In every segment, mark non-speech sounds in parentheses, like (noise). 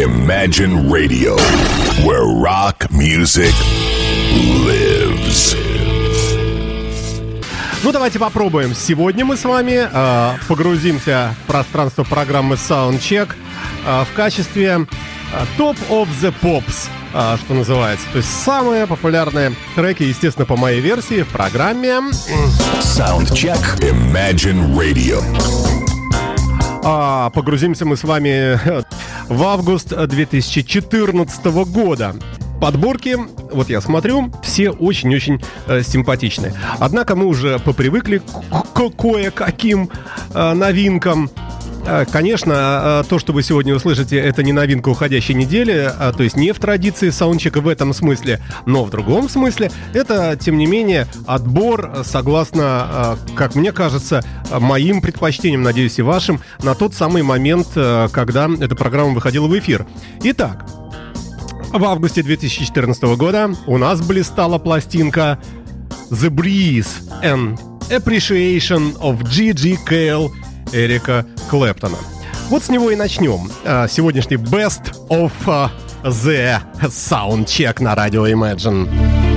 Imagine Radio, where rock music lives. Ну, давайте попробуем. Сегодня мы с вами э, погрузимся в пространство программы Soundcheck э, в качестве э, Top of the Pops, э, что называется. То есть самые популярные треки, естественно, по моей версии в программе Soundcheck Imagine Radio. А, погрузимся мы с вами (laughs) в август 2014 года. Подборки, вот я смотрю, все очень-очень э, симпатичные. Однако мы уже попривыкли к, к кое-каким э, новинкам. Э, Конечно, э, то, что вы сегодня услышите, это не новинка уходящей недели, а, то есть не в традиции саундчека в этом смысле, но в другом смысле. Это, тем не менее, отбор, э, согласно, э, как мне кажется, моим предпочтениям, надеюсь, и вашим, на тот самый момент, когда эта программа выходила в эфир. Итак, в августе 2014 года у нас блистала пластинка The Breeze and Appreciation of G.G. Cale Эрика Клэптона. Вот с него и начнем. А, Сегодняшний Best of а, the Soundcheck на радио Imagine.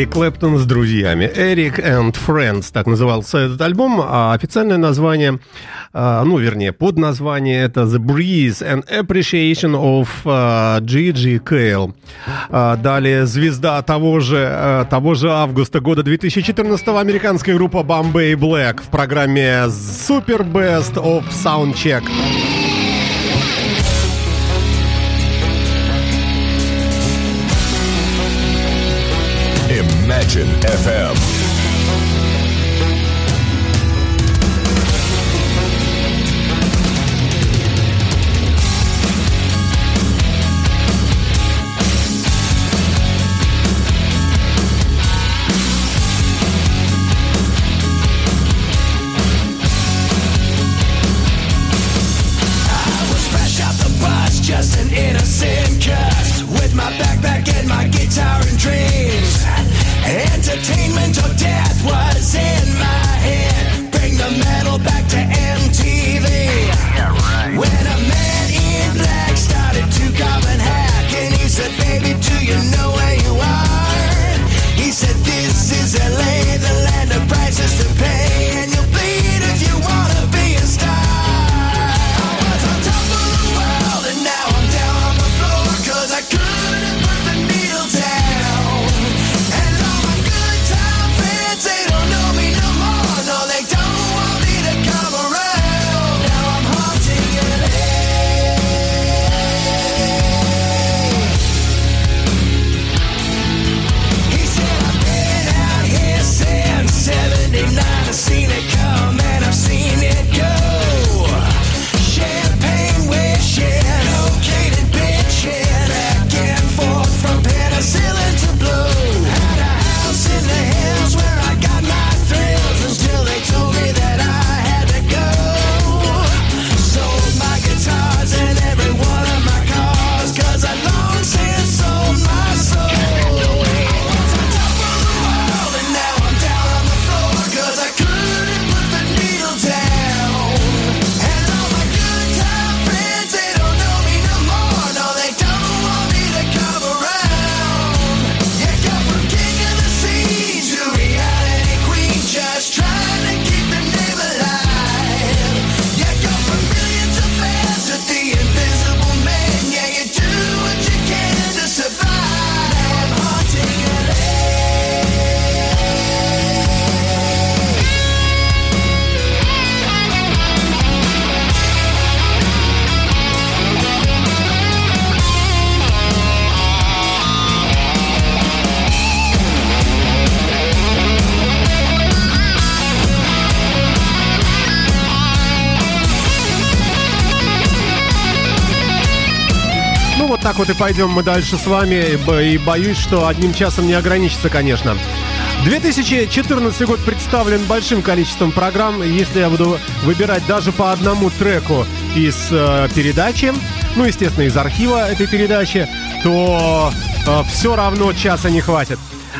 Эрик Клэптон с друзьями. Eric and Friends, так назывался этот альбом, а официальное название, а, ну, вернее, под название это The Breeze and Appreciation of а, G.G. Cale. А, далее звезда того же, а, того же августа года 2014 американская группа Bombay Black в программе Super Best of Soundcheck. Action FM. Вот и пойдем мы дальше с вами, и бо- и боюсь, что одним часом не ограничится, конечно. 2014 год представлен большим количеством программ. Если я буду выбирать даже по одному треку из э, передачи, ну, естественно, из архива этой передачи, то все равно часа не хватит.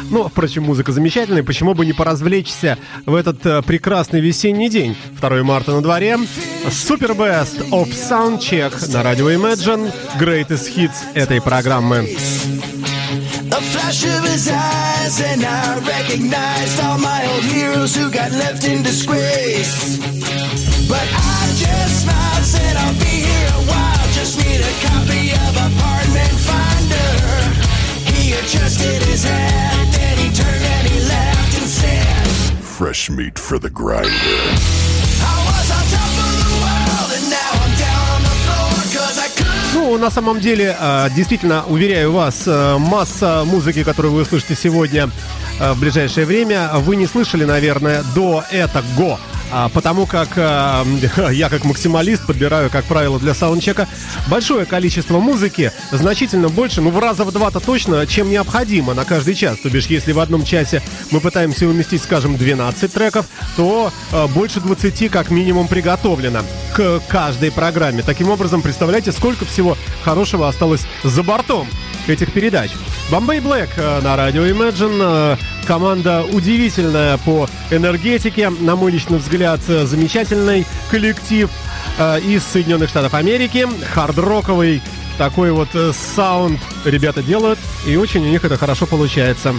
Ну, впрочем, музыка замечательная, почему бы не поразвлечься в этот э, прекрасный весенний день. 2 марта на дворе. Super Best of Soundcheck на радио Imagine. Greatest Hits этой программы. A flash of his eyes, and I recognized all my old heroes who got left in disgrace. But I just smiled, said I'll be here a while. Just need a copy of Apartment Finder. He adjusted his hat, then he turned and he laughed and said, Fresh meat for the grinder. Ну, на самом деле, э, действительно, уверяю вас, э, масса музыки, которую вы услышите сегодня э, в ближайшее время, вы не слышали, наверное, до этого. А, Потому как э, (laughs) я как максималист подбираю, как правило, для саундчека большое количество музыки, значительно больше, ну в раза в два-то точно, чем необходимо на каждый час. То бишь, если в одном часе мы пытаемся уместить, скажем, 12 треков, то э, больше 20 как минимум приготовлено к каждой программе. Таким образом, представляете, сколько всего хорошего осталось за бортом этих передач. Bombay Black э, на радио Imagine. Команда удивительная по энергетике. На мой личный взгляд, замечательный коллектив э, из Соединенных Штатов Америки. Хард-роковый такой вот э, саунд ребята делают. И очень у них это хорошо получается.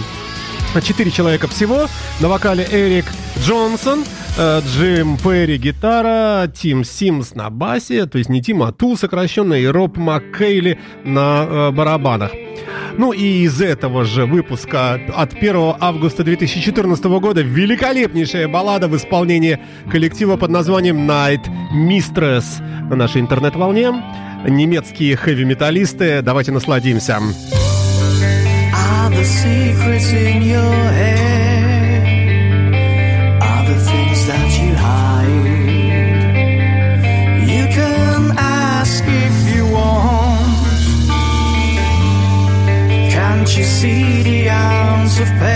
Четыре человека всего. На вокале Эрик Джонсон, э, Джим Перри гитара, Тим Симс на басе, то есть не Тим, а Тул сокращенно, и Роб Маккейли на э, барабанах. Ну и из этого же выпуска от 1 августа 2014 года великолепнейшая баллада в исполнении коллектива под названием Night Mistress на нашей интернет-волне. Немецкие хэви-металлисты. Давайте насладимся. Are the secrets in your head? Are the things that you hide? You can ask if you want. Can't you see the ounce of pain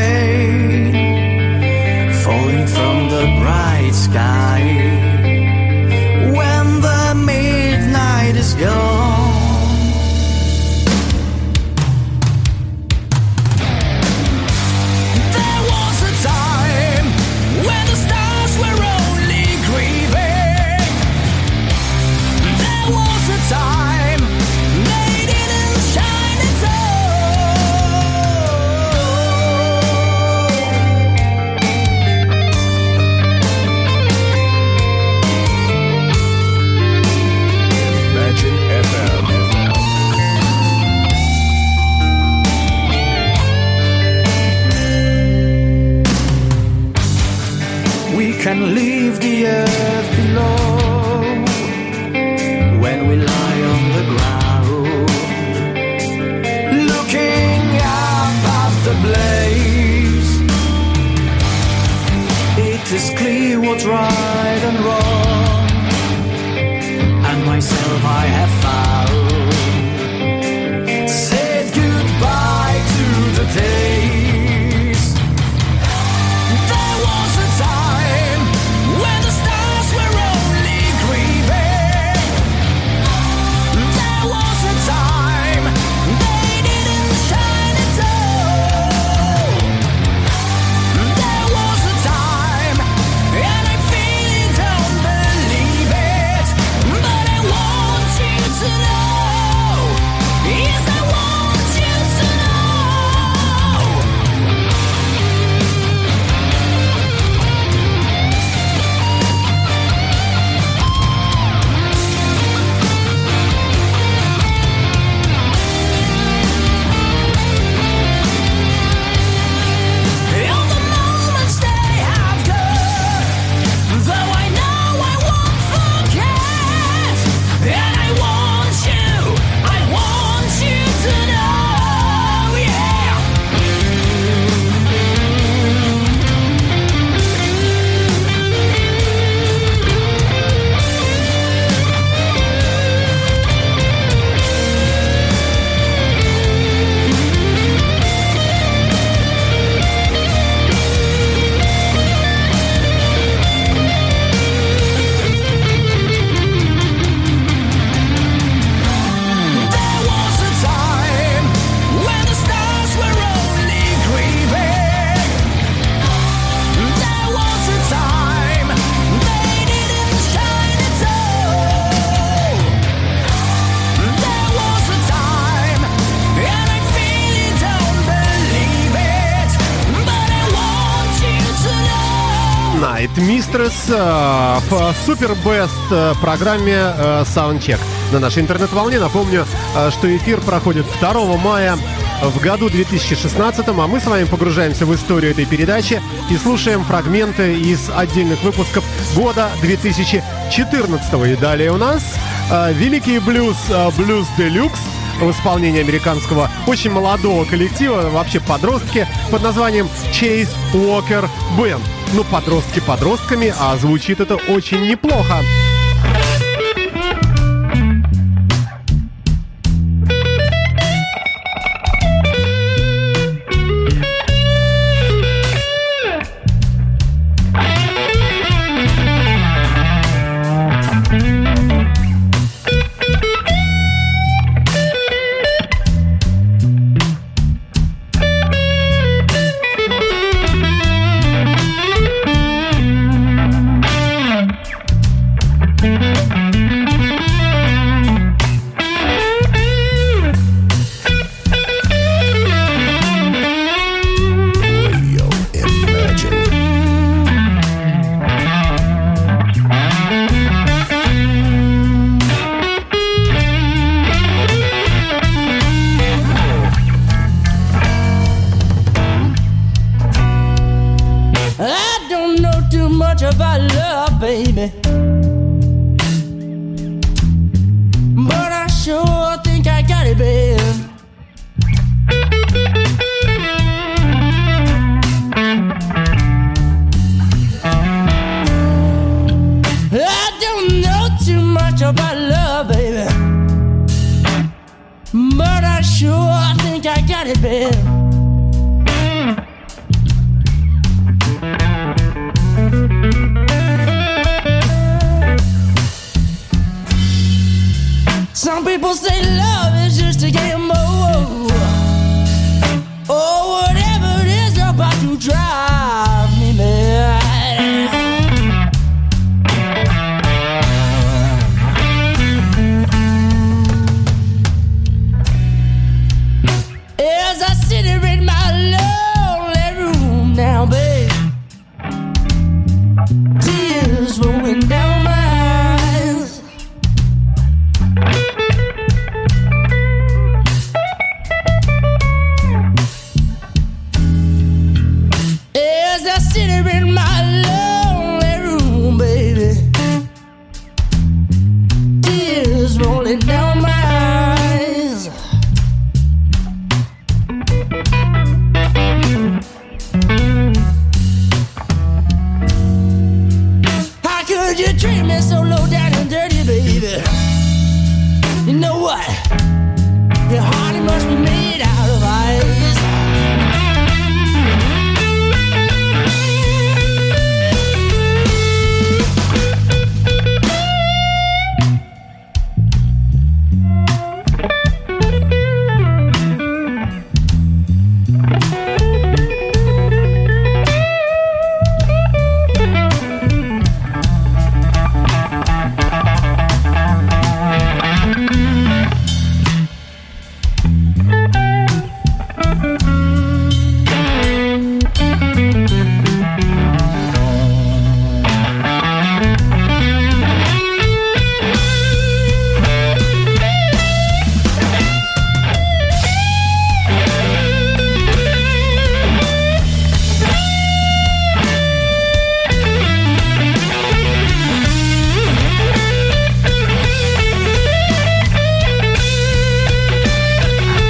э, Super Best э, программе э, Soundcheck на нашей интернет-волне. Напомню, э, что эфир проходит 2 мая в году 2016, а мы с вами погружаемся в историю этой передачи и слушаем фрагменты из отдельных выпусков года 2014. И далее у нас э, великий блюз э, Blues Deluxe в исполнении американского очень молодого коллектива, вообще подростки, под названием Chase Walker Band. Ну, подростки подростками, а звучит это очень неплохо.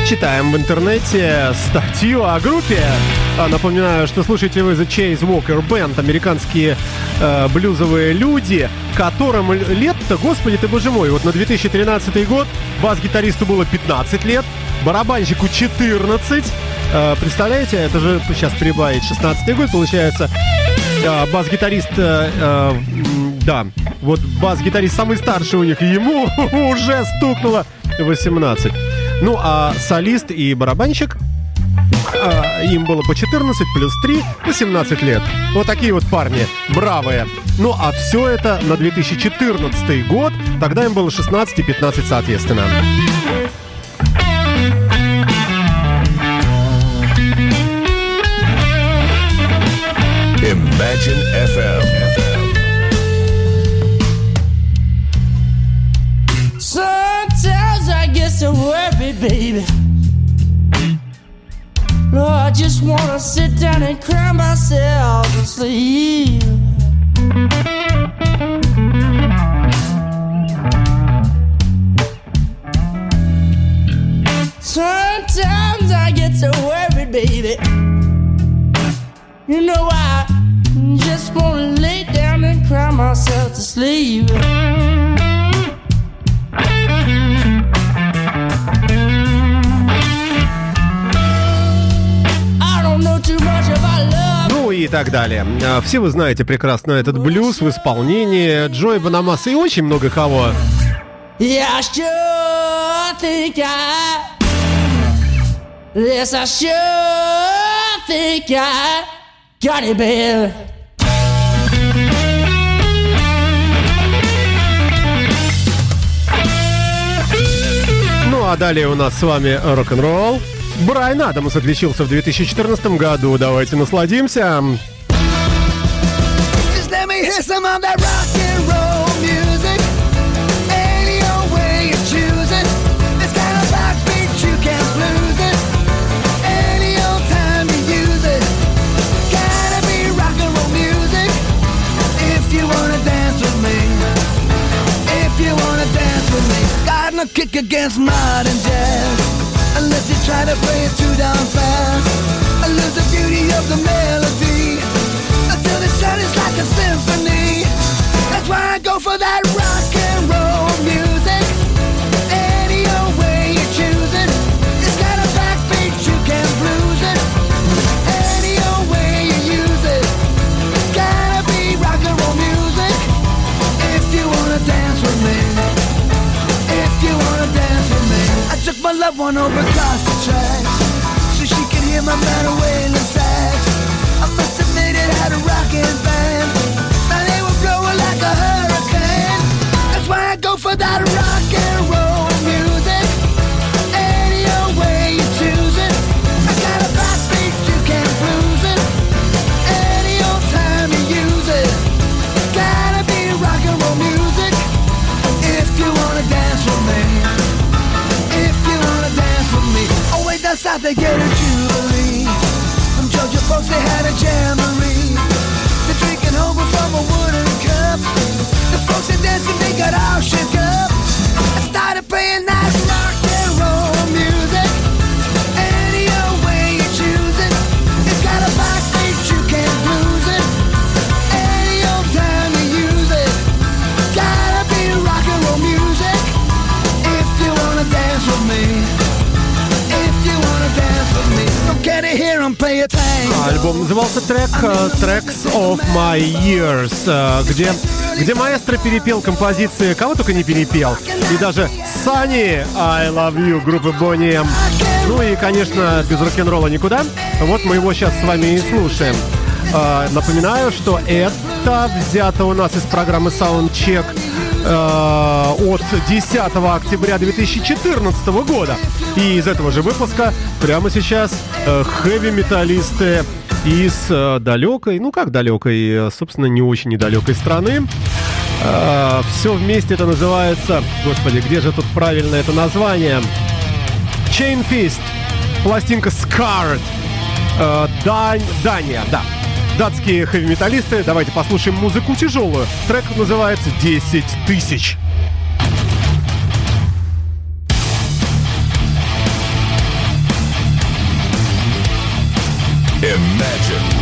Читаем в интернете статью о группе. А, Напоминаю, что слушаете вы The Chase Walker Band, американские э, блюзовые люди, которым лет-то, господи ты боже мой, вот на 2013 год бас-гитаристу было 15 лет, барабанщику 14. Э, представляете, это же сейчас прибавить 16 год, получается. Э, бас-гитарист, э, э, да, вот бас-гитарист самый старший у них, ему (laughs) уже стукнуло 18. Ну, а солист и барабанщик, а, им было по 14 плюс 3, 18 лет. Вот такие вот парни, бравые. Ну, а все это на 2014 год, тогда им было 16 и 15 соответственно. Imagine FM. Get so worried, baby. Lord, I just wanna sit down and cry myself to sleep. Sometimes I get so worried, baby. You know I just wanna lay down and cry myself to sleep. Ну и так далее. А, Все вы знаете прекрасно этот блюз в исполнении Джои Банамаса и очень много кого. Yeah, I sure think I. Yes, I sure think I got it, baby. Ну а далее у нас с вами рок-н-ролл. Брайан Адамс отличился в 2014 году. Давайте насладимся. Just let me hear some of that rock and roll music. kick against modern jazz. Unless you try to play it too damn fast. I lose the beauty of the melody until it sounds like a symphony. That's why I go for that rock and roll music. Took my loved one over across the tracks so she could hear my man wailing sax. I must admit it had a rocking band. Now they were blowing like a hurricane. That's why I go for that rock and roll Wait, that's they get a jubilee. From Georgia folks, they had a jamboree. They're drinking home from a wooden cup. The folks are dancing, they got all shook up. Альбом назывался трек э, Tracks of My Years, э, где, где маэстро перепел композиции, кого только не перепел. И даже Sunny I Love You группы M. Ну и, конечно, без рок-н-ролла никуда. Вот мы его сейчас с вами и слушаем. Э, Напоминаю, что это взято у нас из программы Soundcheck от 10 октября 2014 года. И из этого же выпуска прямо сейчас э, хэви-металлисты из э, далекой, ну как далекой, э, собственно, не очень недалекой страны. все вместе это называется... Господи, где же тут правильно это название? Chain Fist. Пластинка Scarred. Э, Дань, Дания, да. Датские хэви-металлисты. Давайте послушаем музыку тяжелую. Трек называется «10 тысяч». Imagine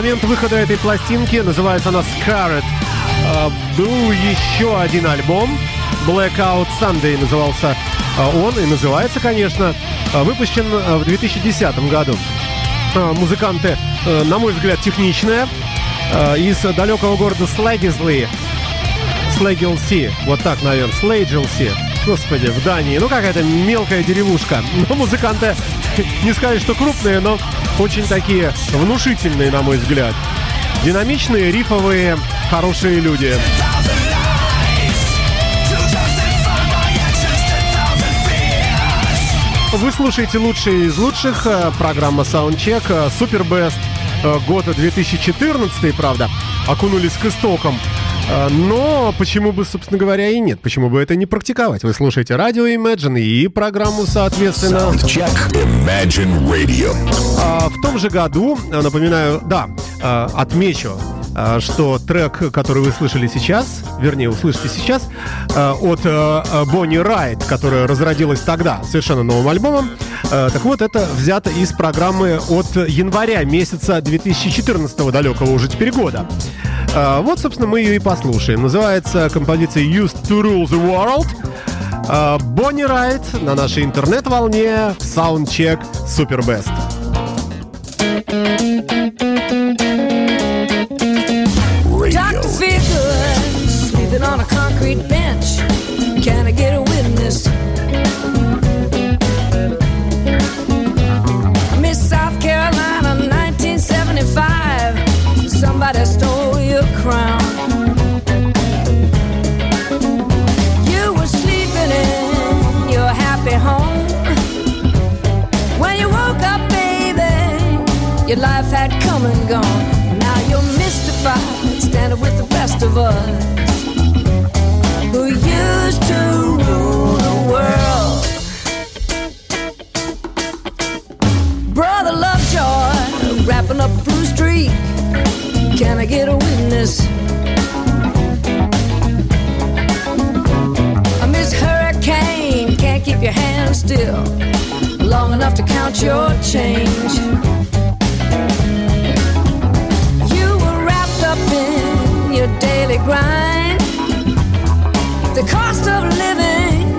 момент выхода этой пластинки, называется она Scarlet, а, был еще один альбом, Blackout Sunday назывался а, он и называется, конечно, а, выпущен в 2010 году. Музыканты, э, на мой взгляд, техничные, из далекого города Слэгизли, Слэгилси, вот так, наверное, Слейджилси. Господи, в Дании. Ну, какая-то мелкая деревушка. Но музыканты, (laughs) не сказать, что крупные, но очень такие внушительные, на мой взгляд. Динамичные, рифовые, хорошие люди. Вы слушаете лучшие из лучших. э, Программа Soundcheck. Super Best э, года 2014, правда, окунулись к истокам. Э, Но почему бы, собственно говоря, и нет? Почему бы это не практиковать? Вы слушаете радио Imagine и программу, соответственно... Check Imagine Radio. А, В том же году, а, напоминаю, да, а, отмечу, а, что трек, который вы слышали сейчас, вернее, услышите сейчас, а, от а, а, Бонни Райт, которая разродилась тогда совершенно новым альбомом, а, так вот, это взято из программы от января месяца 2014 далекого уже теперь года. А, Вот, собственно, мы ее и послушаем. Называется композиция «Used to Rule the World». А, Бонни Райт на нашей интернет-волне Super Best. Radio. Doctor feel sleeping on a concrete bench. Your life had come and gone. Now you're mystified, standing with the rest of us who used to rule the world. Brother Lovejoy, wrapping up Blue Street. Can I get a witness? Miss Hurricane, can't keep your hands still long enough to count your change. Your daily grind. The cost of living,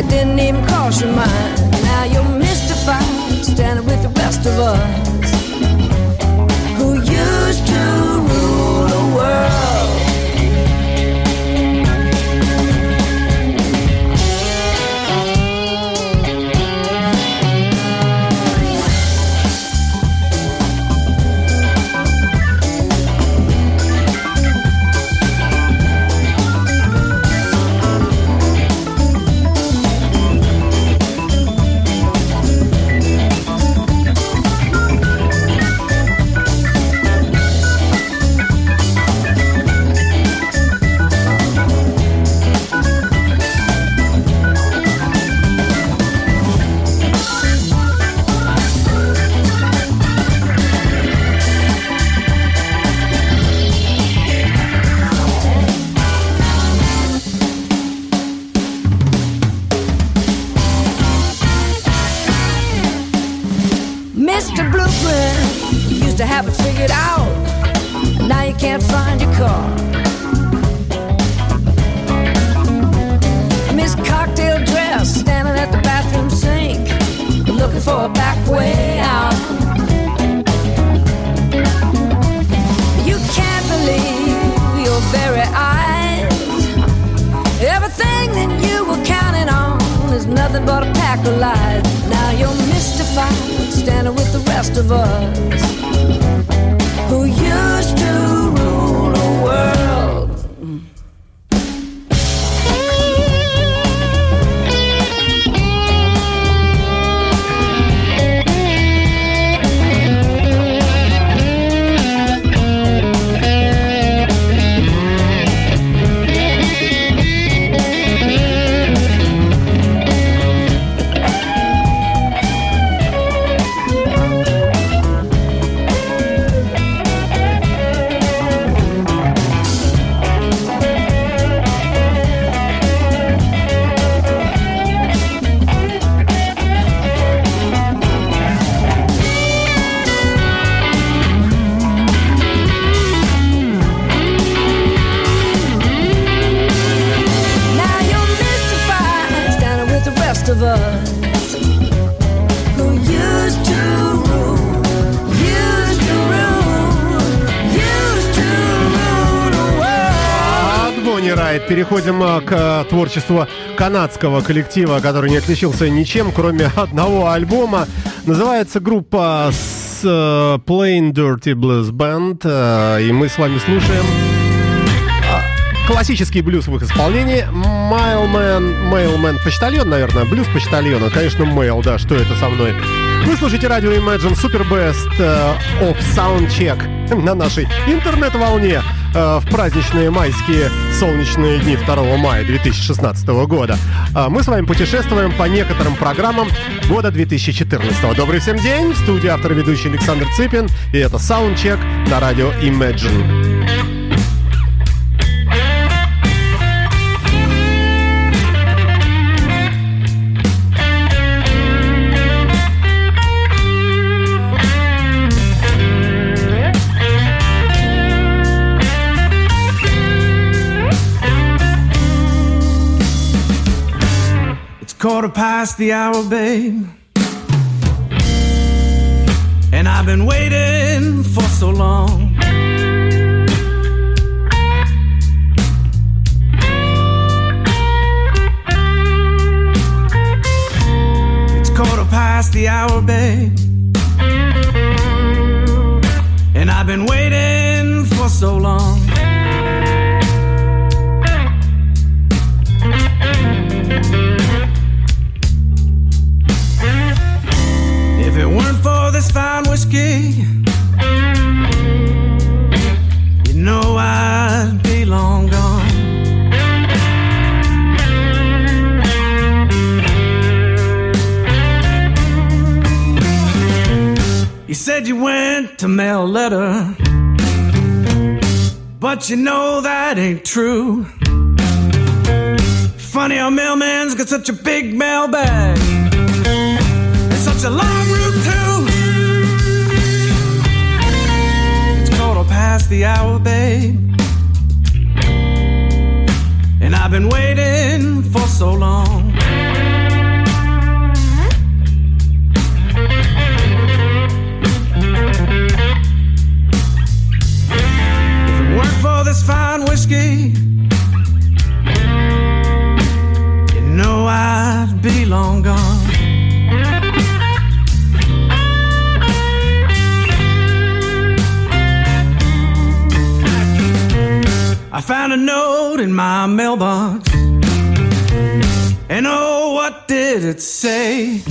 it didn't even cross your mind. Now you're mystified, standing with the rest of us переходим а, к а, творчеству канадского коллектива, который не отличился ничем, кроме (laughs) одного альбома. Называется группа с э, Plain Dirty Blues Band, э, и мы с вами слушаем а, классический блюз в их исполнении. Mailman, Mailman, почтальон, наверное, блюз почтальона, конечно, Mail, да, что это со мной. Вы слушаете радио Imagine Super Best э, of Soundcheck (laughs) на нашей интернет-волне э, в праздничные майские солнечные дни 2 мая 2016 года. А Мы с вами путешествуем по некоторым программам года 2014. Добрый всем день! В студии автор и ведущий Александр Цыпин. И это Soundcheck на радио Imagine. Quarter past the hour, babe. And I've been waiting for so long. It's quarter past the hour, babe. A letter, but you know that ain't true. Funny how mailman's got such a big mailbag. It's such a long route too. It's quarter past the hour, babe. And I've been waiting for so long. This fine whiskey, you know I'd be long gone. I found a note in my mailbox. And oh, what did it say?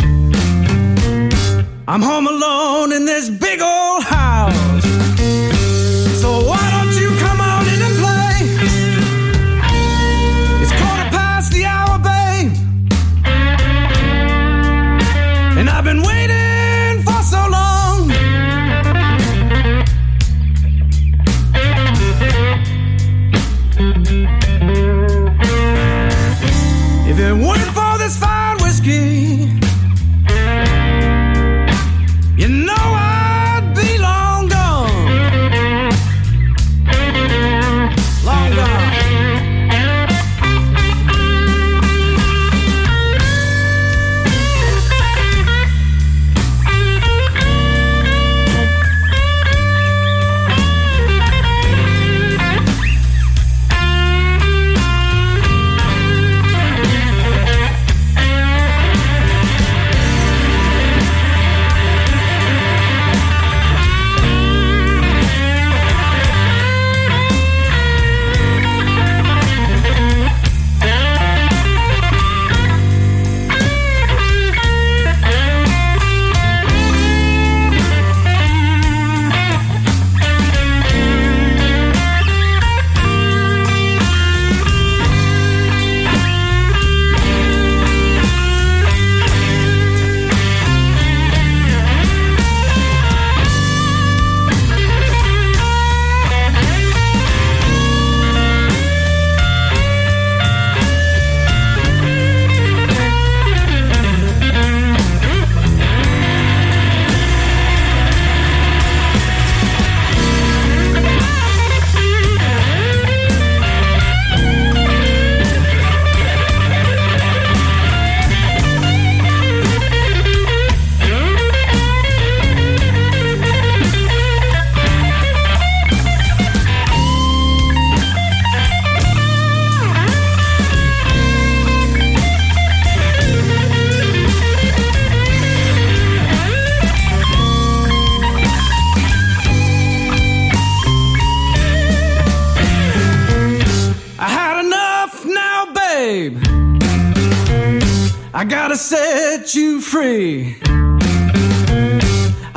I'm home alone in this big old house.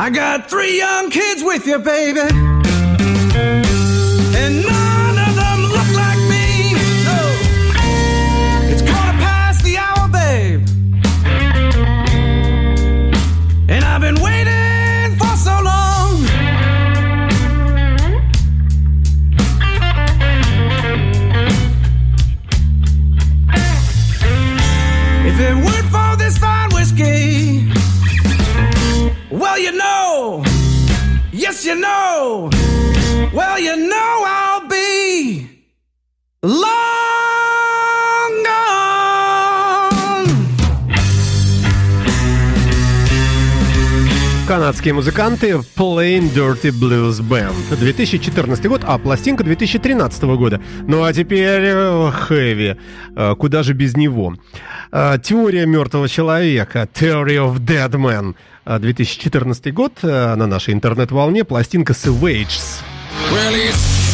I got three young kids with you, baby. британские музыканты Plain Dirty Blues Band. 2014 год, а пластинка 2013 года. Ну а теперь э, хэви. Э, куда же без него? Э, теория мертвого человека. Theory of Dead Man. 2014 год. На нашей интернет-волне пластинка Savages. Well,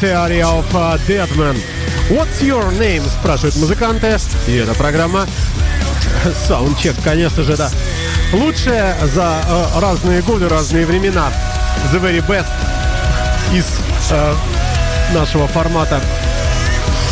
Theory of э, Deadman. What's your name? спрашивают музыканты. И эта программа (laughs) Саундчек, конечно же, да. лучшая за э, разные годы, разные времена. The very best из э, нашего формата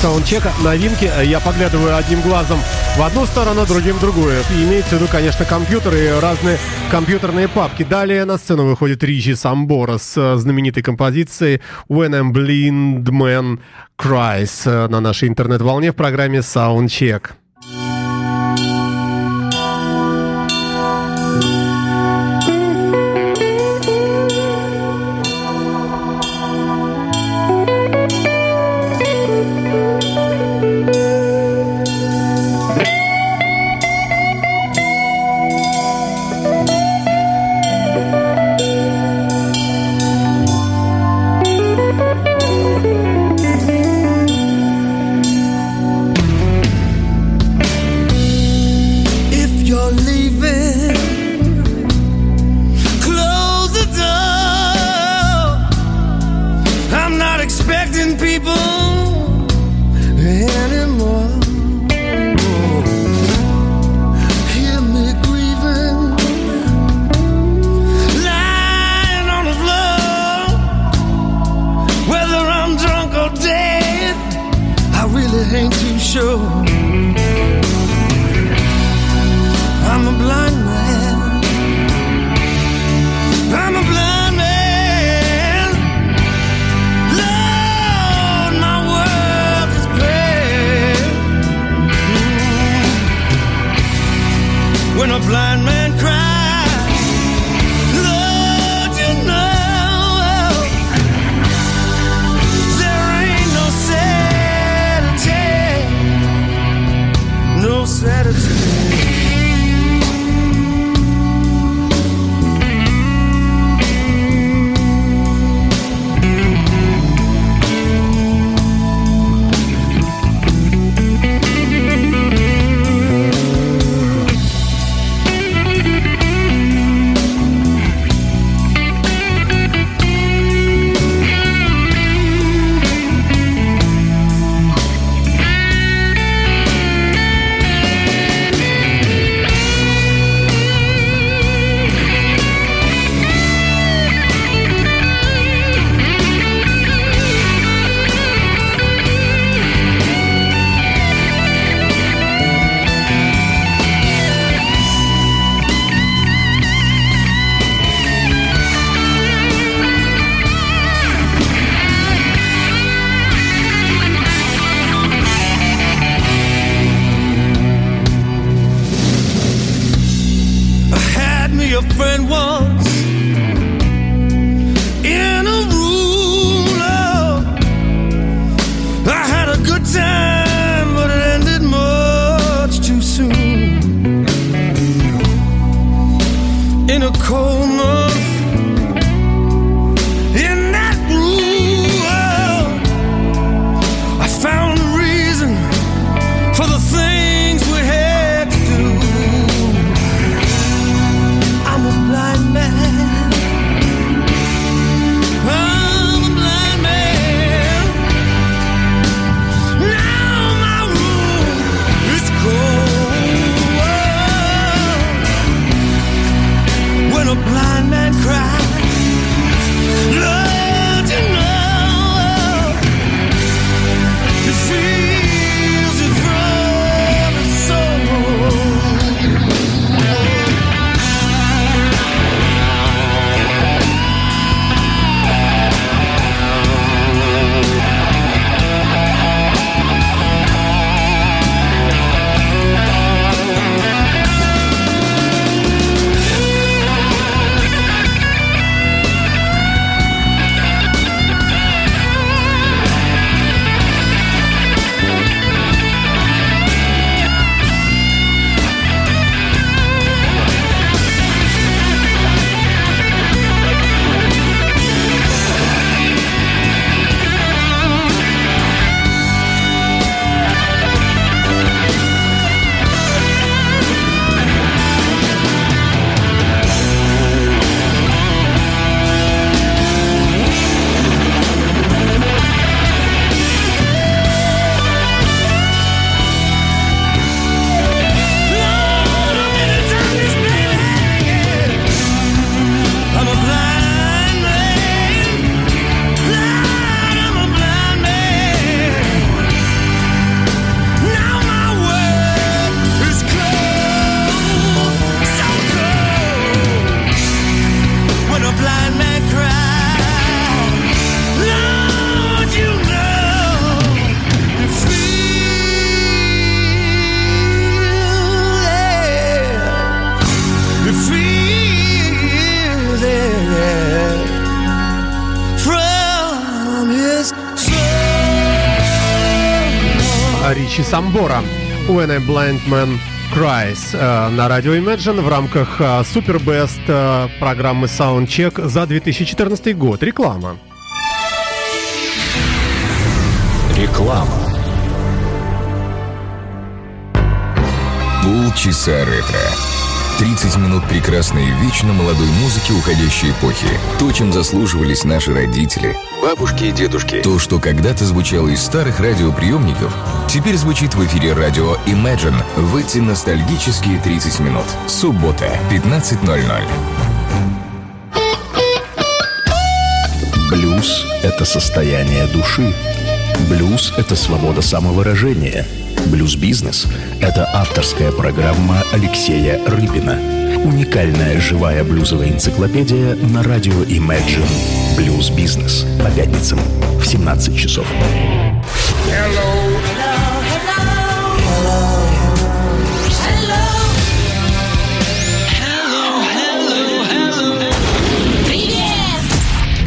саундчека. Новинки э, я поглядываю одним глазом в одну сторону, другим в другую. И имеется в виду, конечно, компьютеры и разные компьютерные папки. Далее на сцену выходит Ричи Самбора с э, знаменитой композицией «When a Blind Man Cries» э, на нашей интернет-волне в программе «Soundcheck». When a Blind Man Cries э, на радио Imagine в рамках э, Super Best э, программы Soundcheck за 2014 год. Реклама. Реклама. Полчаса ретро. 30 минут прекрасной вечно молодой музыки уходящей эпохи. То, чем заслуживались наши родители, бабушки и дедушки. То, что когда-то звучало из старых радиоприемников, теперь звучит в эфире радио Imagine в эти ностальгические 30 минут. Суббота, 15.00. Блюз – это состояние души. Блюз – это свобода самовыражения. Блюз-бизнес – это авторская программа Алексея Рыбина. Уникальная живая блюзовая энциклопедия на радио Imagine. Блюз-бизнес. По пятницам в 17 часов.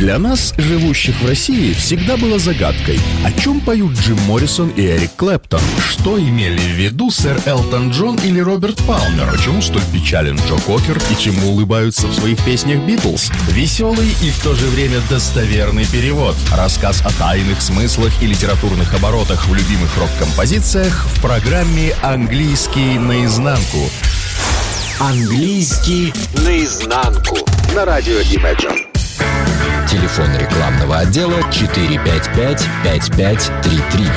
Для нас, живущих в России, всегда было загадкой, о чем поют Джим Моррисон и Эрик Клэптон. Что имели в виду сэр Элтон Джон или Роберт Палмер? Почему столь печален Джо Кокер и чему улыбаются в своих песнях Битлз? Веселый и в то же время достоверный перевод. Рассказ о тайных смыслах и литературных оборотах в любимых рок-композициях в программе «Английский наизнанку». Английский наизнанку. На радио Imagine. Телефон рекламного отдела 455-5533.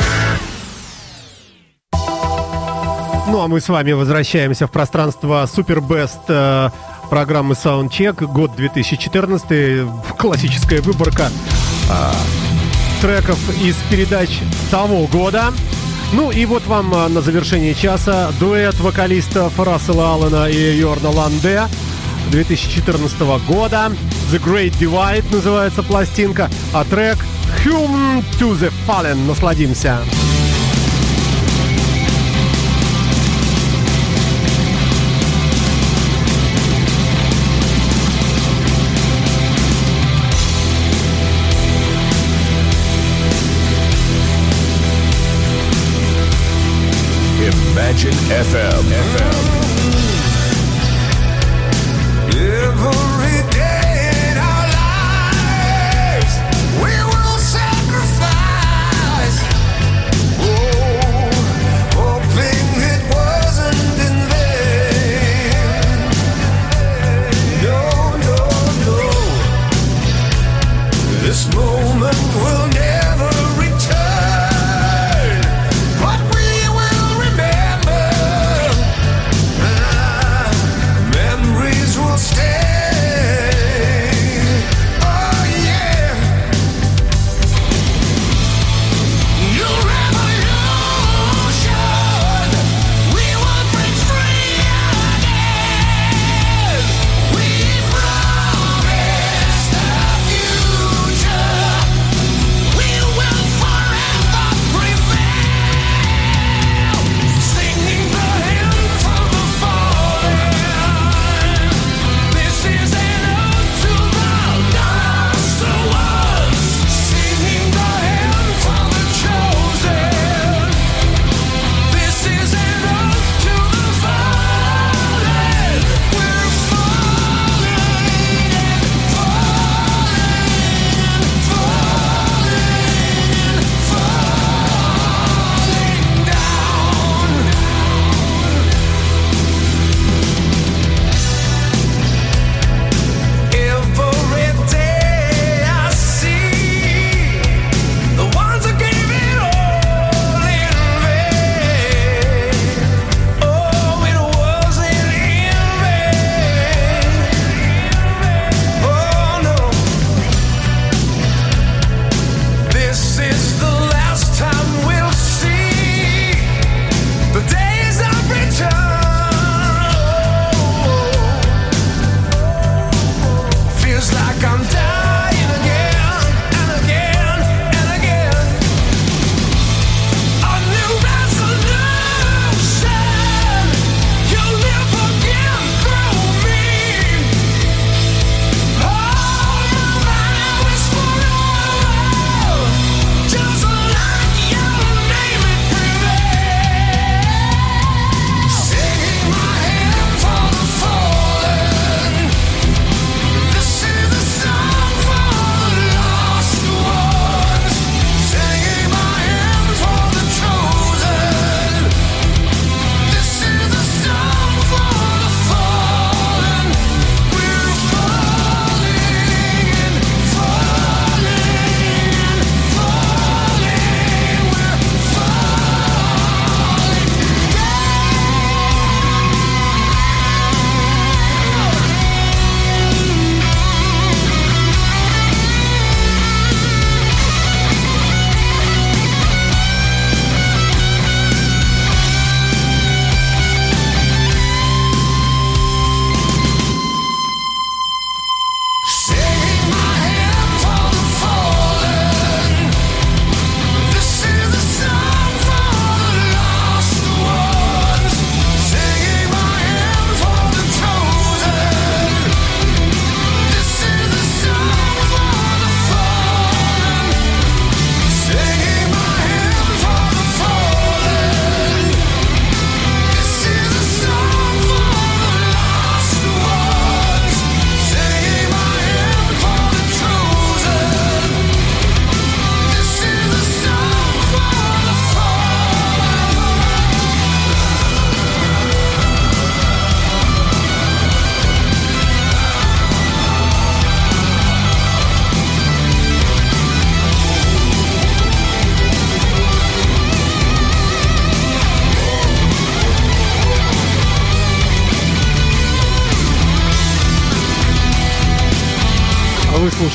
Ну а мы с вами возвращаемся в пространство Супербест э, программы Soundcheck, год 2014, классическая выборка э, треков из передач того года. Ну и вот вам э, на завершение часа дуэт вокалистов Рассела Аллена и Йорна Ланде 2014 года. The Great Divide называется пластинка, а трек Human to the Fallen. Насладимся. Imagine FM. FM.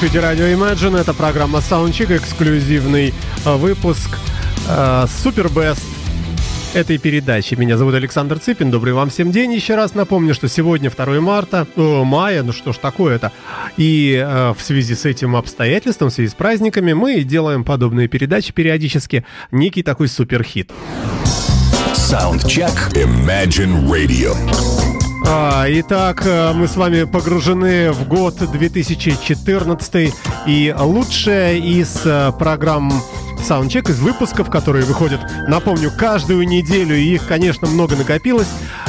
Слушаете радио Imagine. Это программа Soundcheck, эксклюзивный э, выпуск э, Best этой передачи. Меня зовут Александр Цыпин. Добрый вам всем день. Еще раз напомню, что сегодня 2 марта, о, мая, ну что ж такое-то. И э, в связи с этим обстоятельством, в связи с праздниками, мы делаем подобные передачи периодически. Некий такой суперхит. Саундчек Imagine Radio. А, итак, э, мы с вами погружены в год 2014 и лучшая из э, программ саундчек из выпусков, которые выходят, напомню, каждую неделю, и их, конечно, много накопилось.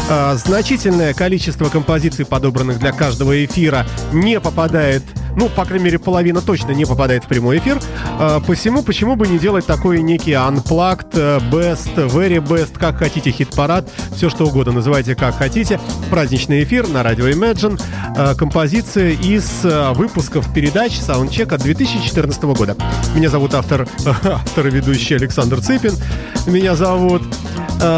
А, значительное количество композиций, подобранных для каждого эфира, не попадает ну, по крайней мере, половина точно не попадает в прямой эфир. А, посему, почему бы не делать такой некий unplugged, э, best, very best, как хотите, хит-парад, все что угодно, называйте как хотите. Праздничный эфир на радио Imagine. А, композиции из а, выпусков передач от 2014 года. Меня зовут автор, (laughs) автор и ведущий Александр Цыпин. Меня зовут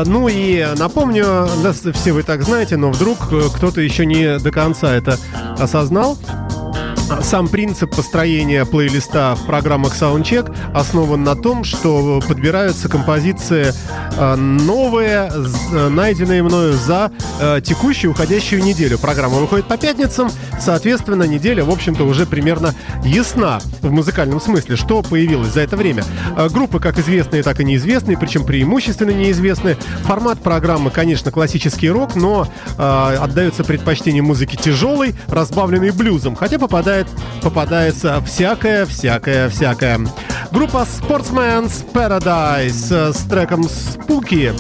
ну и напомню, все вы так знаете, но вдруг э, кто-то еще не до конца это осознал. Сам принцип построения плейлиста в программах Soundcheck основан на том, что подбираются композиции э, новые, э, найденные мною за э, текущую уходящую неделю. Программа выходит по пятницам, соответственно, неделя, в общем-то, уже примерно ясна в музыкальном смысле, что появилось за это время. Группы как известные, так и неизвестные, причем преимущественно неизвестные. Формат программы, конечно, классический рок, но отдается предпочтение музыке тяжелой, разбавленной блюзом, хотя попадает попадает, попадается всякое, всякое, всякое. Группа Sportsman's Paradise с треком Spooky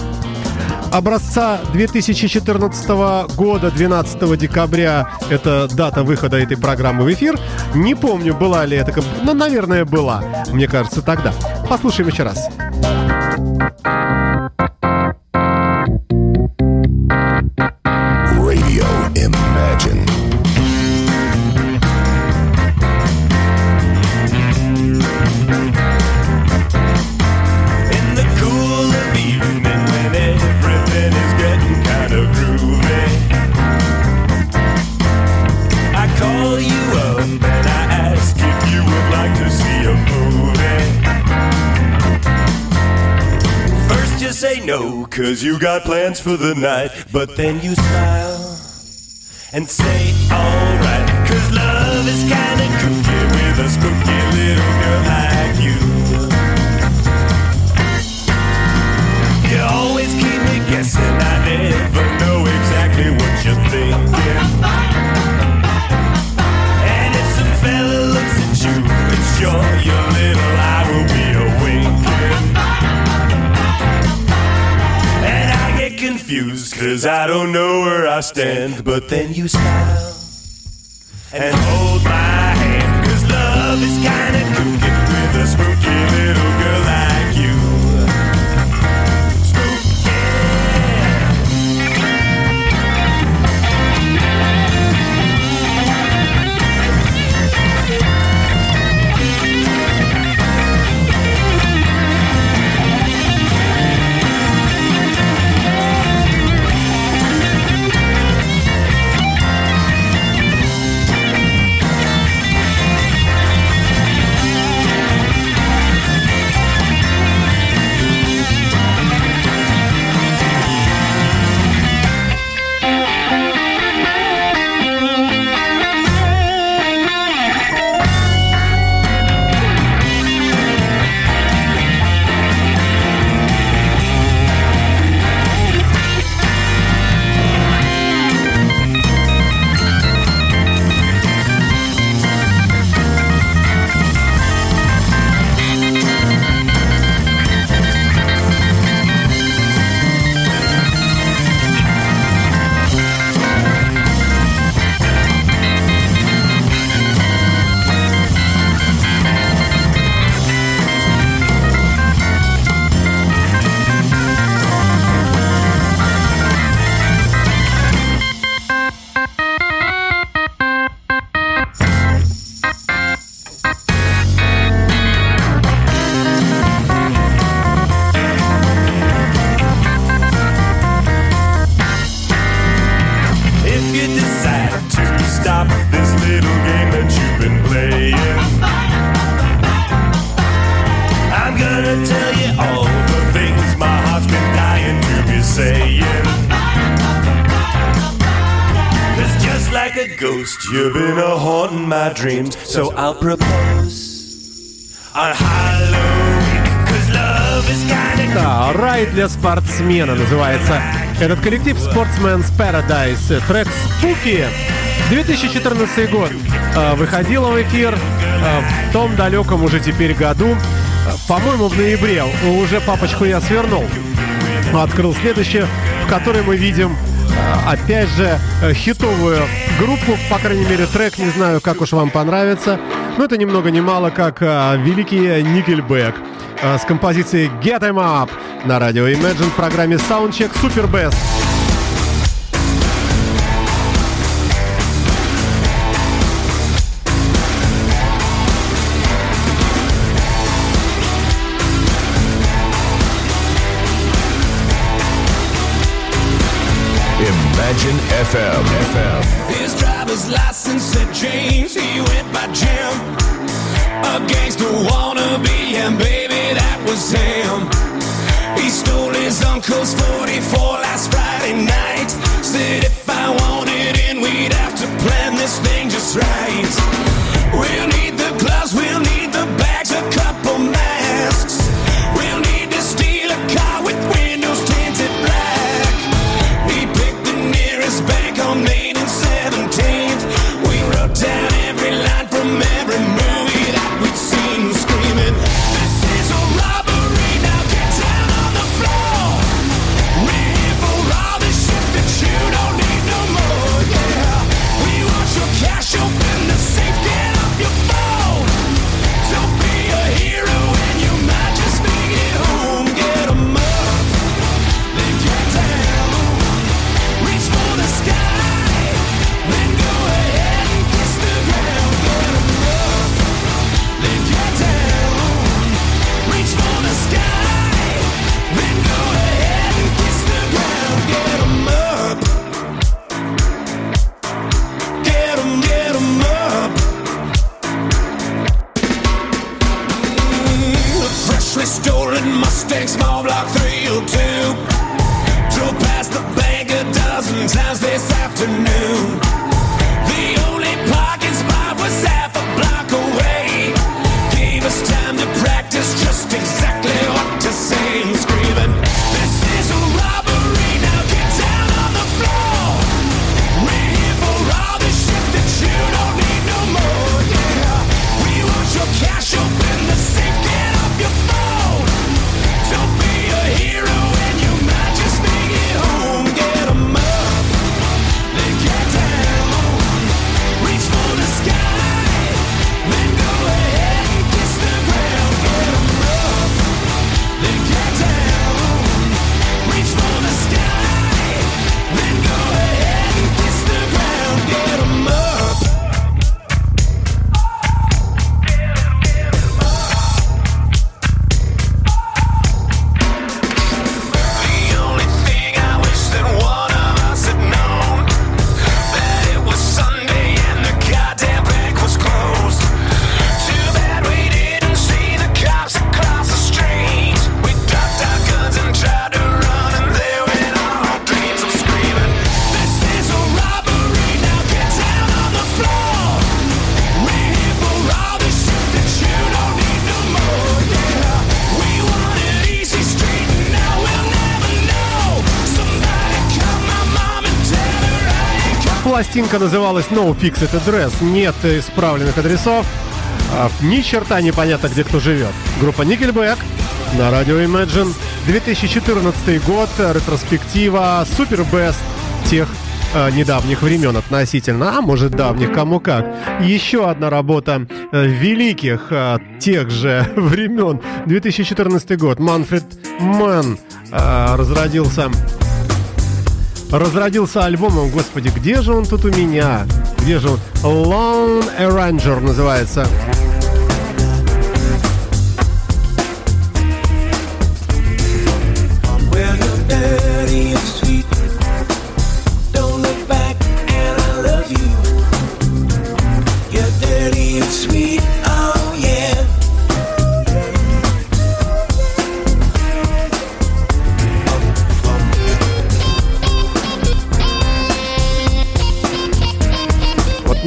образца 2014 года, 12 декабря, это дата выхода этой программы в эфир. Не помню, была ли это, ну, наверное, была, мне кажется, тогда. Послушаем еще раз. Radio no, cause you got plans for the night. But then you smile and say, alright, cause love is kinda kooky with a spooky little girl like you. You always keep me guessing, I never know exactly what you're thinking. And if some fella looks at you sure your confused, cause I don't know where I stand. But then you smile and hold my hand, cause love is kinda kooky with a spooky little girl она называется. Этот коллектив Sportsman's Paradise, трек Spooky. 2014 год. Э, Выходила в эфир э, в том далеком уже теперь году. Э, по-моему, в ноябре. Уже папочку я свернул. Открыл следующее, в которой мы видим опять же, хитовую группу, по крайней мере, трек, не знаю, как уж вам понравится, но это ни много ни мало, как великий Никельбэк с композицией Get Em Up на радио Imagine в программе Soundcheck Super Best. Imagine FM. FM. His driver's license said James, he went by Jim. Against the wannabe, and baby, that was him. He stole his uncle's 44 last Friday night. Said if I wanted in, we'd have to plan this thing just right. Пластинка называлась No Fix It Address. Нет исправленных адресов. А, ни черта непонятно, где кто живет. Группа Nickelback на радио Imagine. 2014 год, ретроспектива, супер бест тех э, недавних времен относительно, а может давних, кому как. Еще одна работа э, великих э, тех же (laughs) времен. 2014 год. Манфред Мэн э, разродился разродился альбомом. Господи, где же он тут у меня? Где же он? Lone Arranger называется.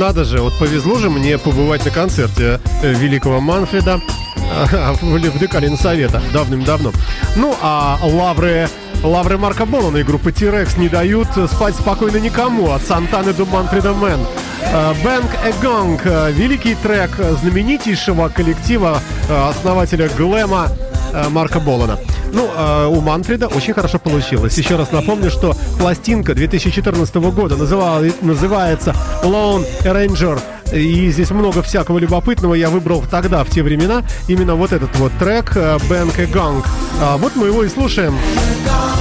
Надо же, вот повезло же мне побывать на концерте э, великого Манфреда э, (laughs) в ДК Ленсовета давным-давно. Ну, а лавры Лавры Марка Болана и группы T-Rex не дают спать спокойно никому от Сантаны до Манфреда Мэн. Э, Bang a Gong, э, великий трек знаменитейшего коллектива э, основателя глэма э, Марка Болана. Ну, э, у Манфреда очень хорошо получилось. Еще раз напомню, что пластинка 2014 года называла- называется Lone Ranger. И здесь много всякого любопытного. Я выбрал тогда, в те времена, именно вот этот вот трек э, Бэнк и Ганг. А вот мы его и слушаем. You're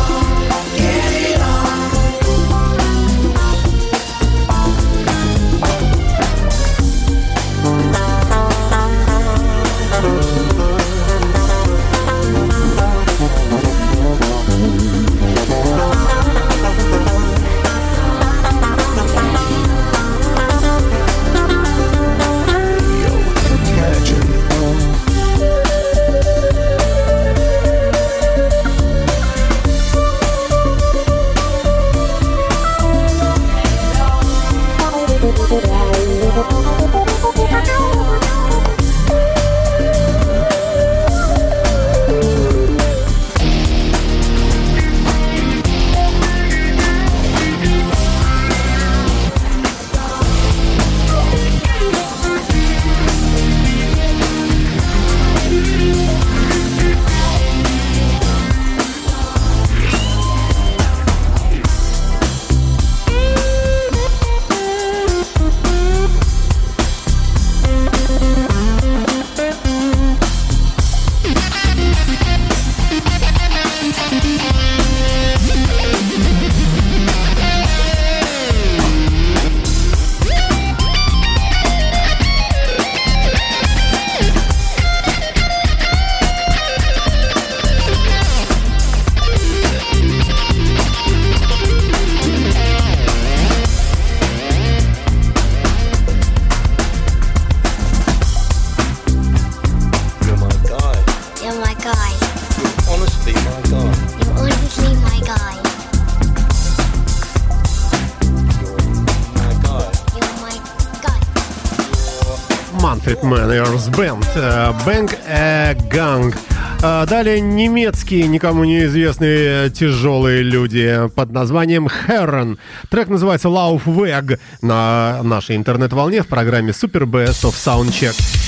Manners Band. э, Bang a Gang. А Далее немецкие, никому неизвестные тяжелые люди под названием Herren. Трек называется Laufweg на нашей интернет-волне в программе Super Best of Soundcheck.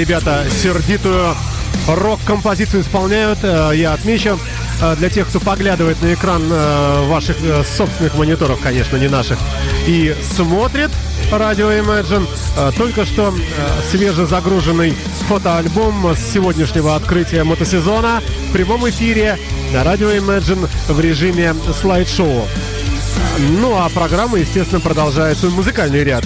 Ребята сердитую рок-композицию исполняют, э, я отмечу, э, для тех, кто поглядывает на экран э, ваших собственных мониторов, конечно, не наших, и смотрит радио Imagine, только что свежезагруженный фотоальбом с сегодняшнего открытия мотосезона в прямом эфире на радио Imagine в режиме слайд-шоу. Ну, а программа, естественно, продолжает свой музыкальный ряд.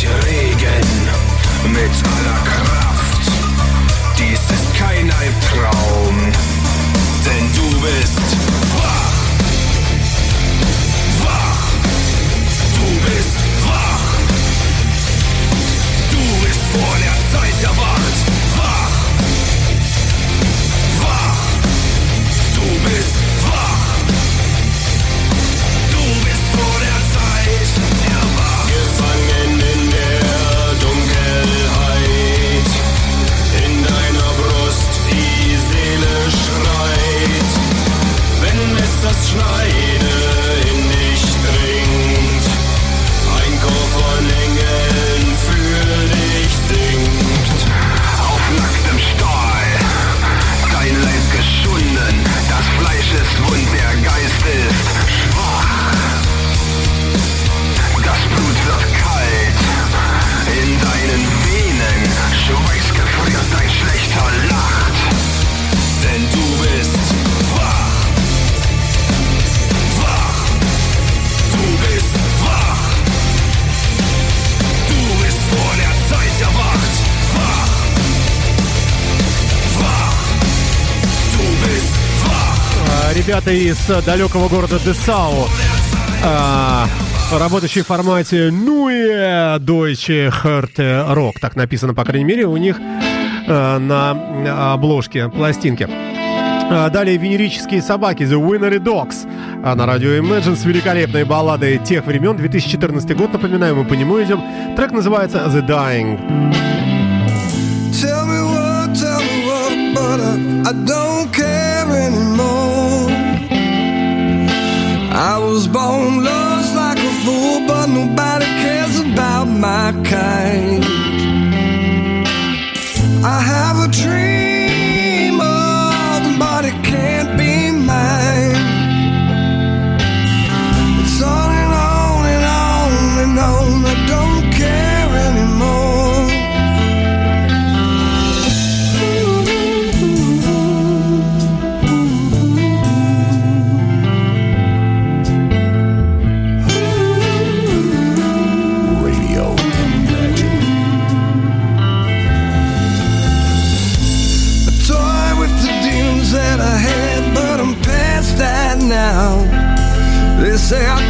Dich regen mit aller Kraft. Dies ist kein Albtraum, denn du bist Ребята из э, далекого города Десау, а, работающие в формате Nuе Deutsche Härte Rock, так написано, по крайней мере, у них э, на обложке пластинки. А, Далее венерические собаки The Winery Dogs а на радио Imagine с великолепной балладой тех времен 2014 год, напоминаю, мы по нему идем. Трек называется The Dying. I don't care anymore. I was born lost like a fool, but nobody cares about my kind. I have a dream, say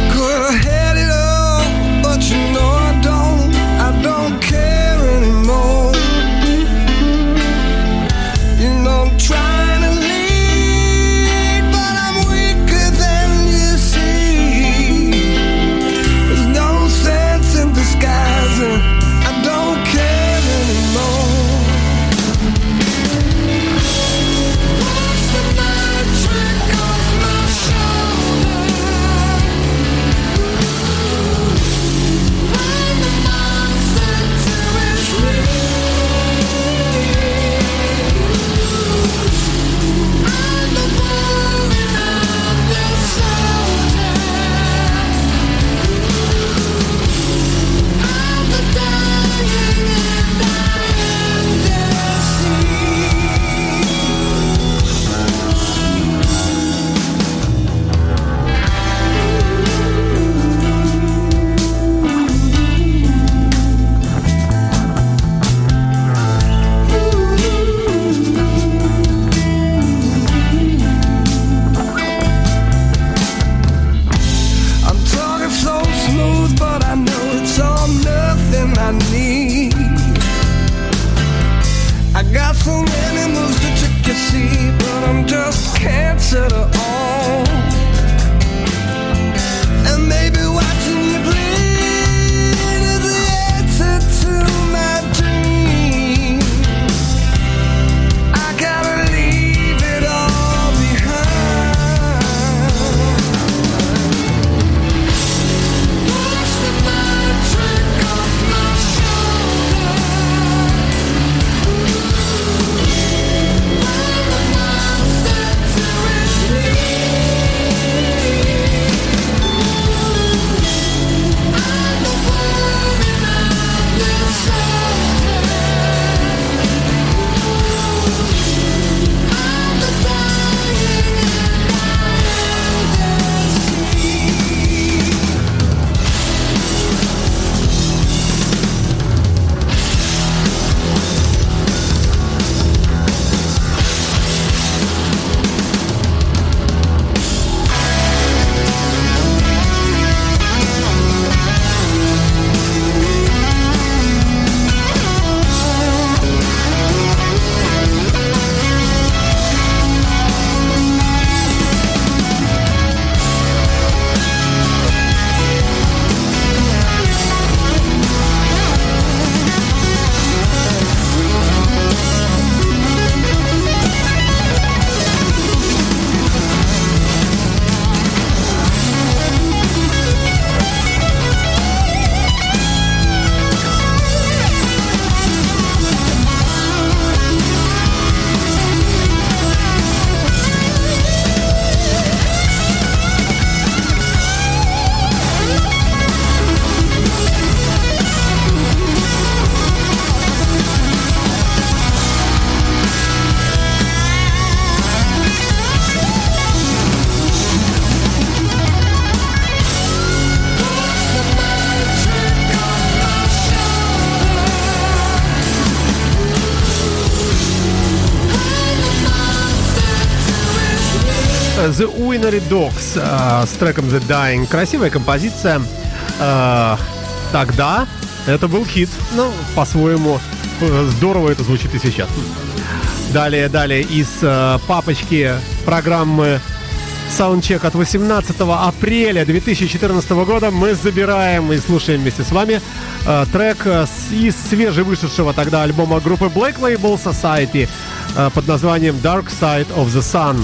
Winery Dogs э, с треком The Dying. Красивая композиция. Э, Тогда это был хит. Ну, по-своему, э, здорово это звучит и сейчас. Далее, далее из э, папочки программы Саундчек от 18 апреля 2014 года мы забираем и слушаем вместе с вами э, трек э, с- из свежевышедшего тогда альбома группы Black Label Society э, под названием Dark Side of the Sun.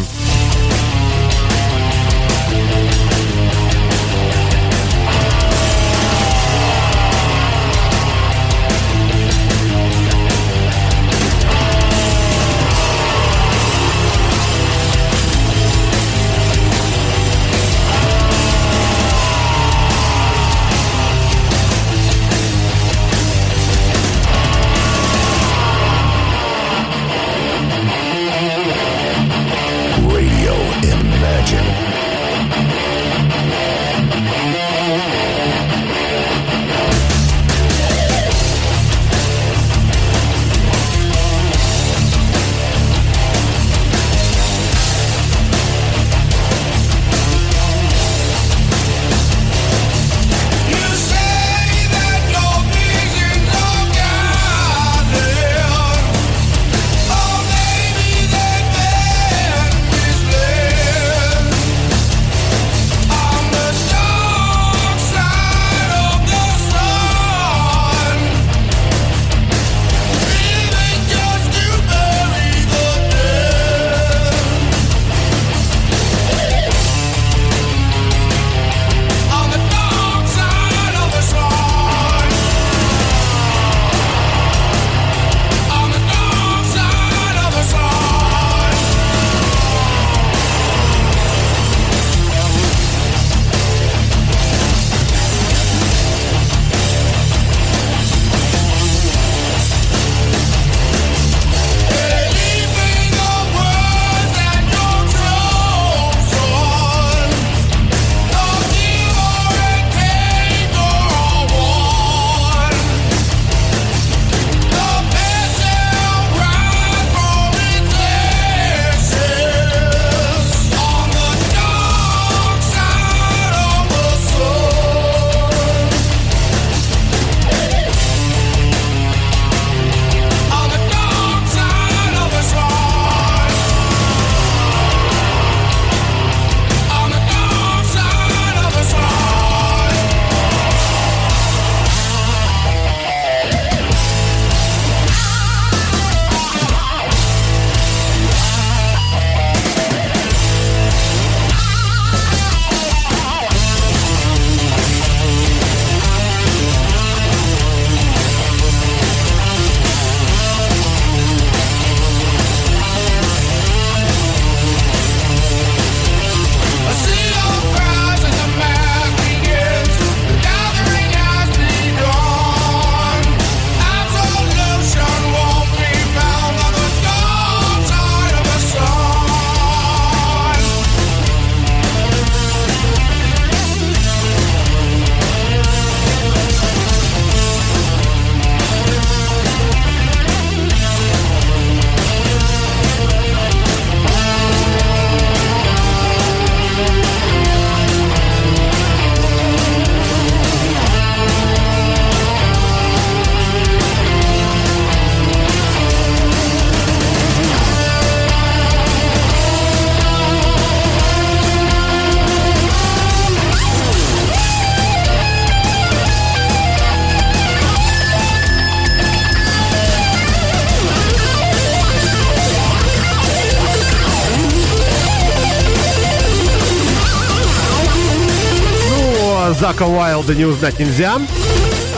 Зака Уайлда не узнать нельзя.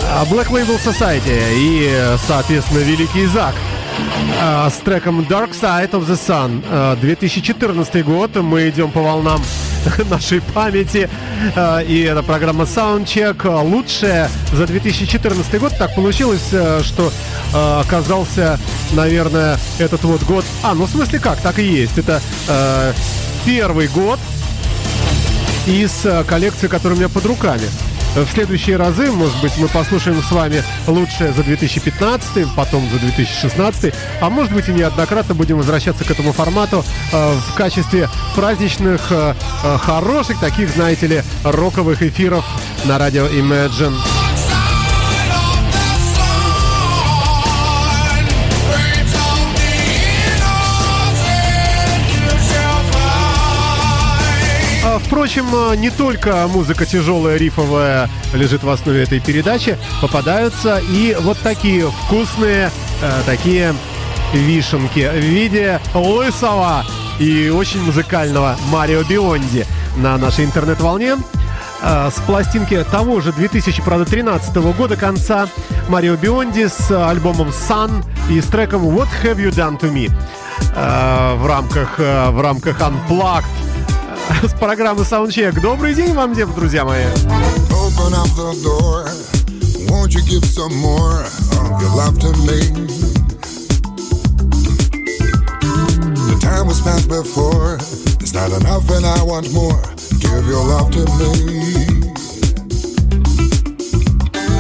А Black Label Society и, соответственно, Великий Зак а, с треком Dark Side of the Sun. А, 2014 год. Мы идем по волнам (laughs) нашей памяти. А, И это программа Soundcheck. А, Лучшая за 2014 год. Так получилось, а, что а, оказался, наверное, этот вот год... А, ну в смысле как? Так и есть. Это а, первый год из э, коллекции, которая у меня под руками. в следующие разы, может быть, мы послушаем с вами лучшее за 2015, потом за 2016, а может быть и неоднократно будем возвращаться к этому формату э, в качестве праздничных, э, э, хороших таких, знаете ли, роковых эфиров на радио Imagine. Впрочем, а, не только музыка тяжелая, рифовая лежит в основе этой передачи, попадаются и вот такие вкусные, э, такие вишенки в виде лысого и очень музыкального Марио Бионди на нашей интернет-волне. Э, С пластинки того же 2013 года конца Марио Бионди с альбомом Sun и с треком What Have You Done To Me э, в рамках, э, в рамках Unplugged (laughs) с программы Soundcheck. Добрый день вам, дев- друзья мои. Open up the door. Won't you give some more of your love to me? The time was spent before. It's not enough, and I want more. Give your love to me.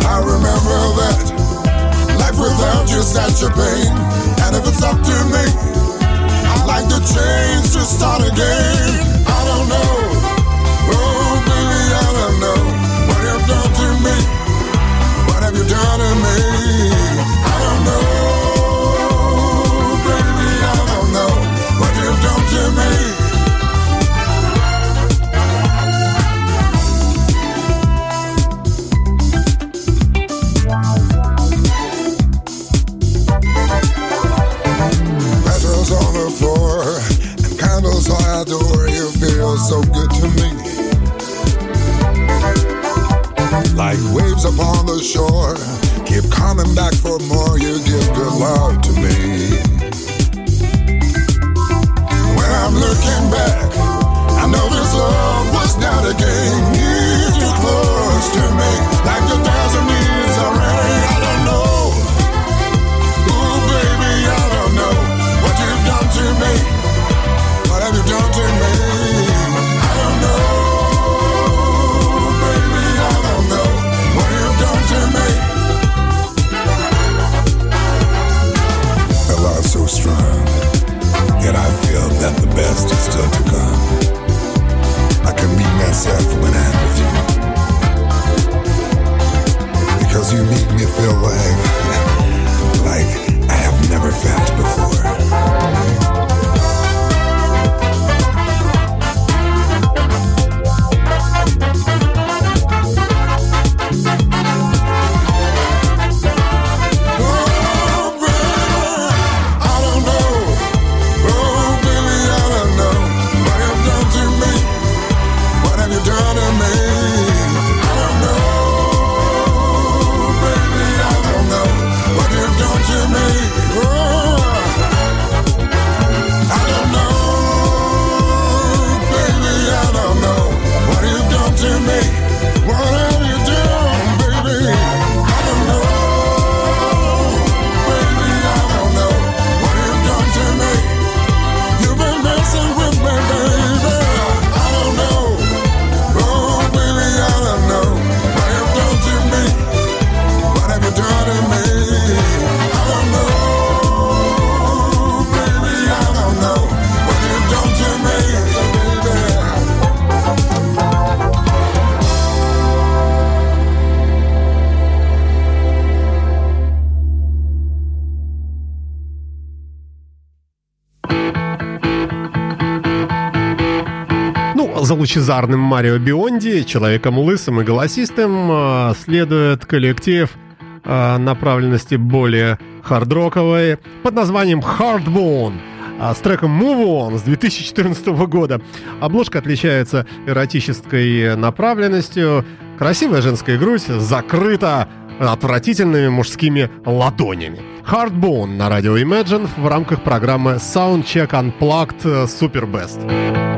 I remember that life without you such a pain. And if it's up to me, I'd like to change to start again. I done to me. You feel so good to me. Like waves upon the shore, keep coming back for more. You give good love to me. When I'm looking back, I know this love was not a game. You're close to me, like the thousand years still to come. I can be myself when I'm with you. Because you make me feel like, (laughs) like I have never felt before. Лучезарным Марио Бионди, человеком лысым и голосистым, э, следует коллектив э, направленности более хардроковой под названием Hardbone а, с треком Move On с 2014 года. Обложка отличается эротической направленностью. Красивая женская грудь закрыта отвратительными мужскими ладонями. Hardbone на радио Imagine в рамках программы Soundcheck Unplugged Super Best.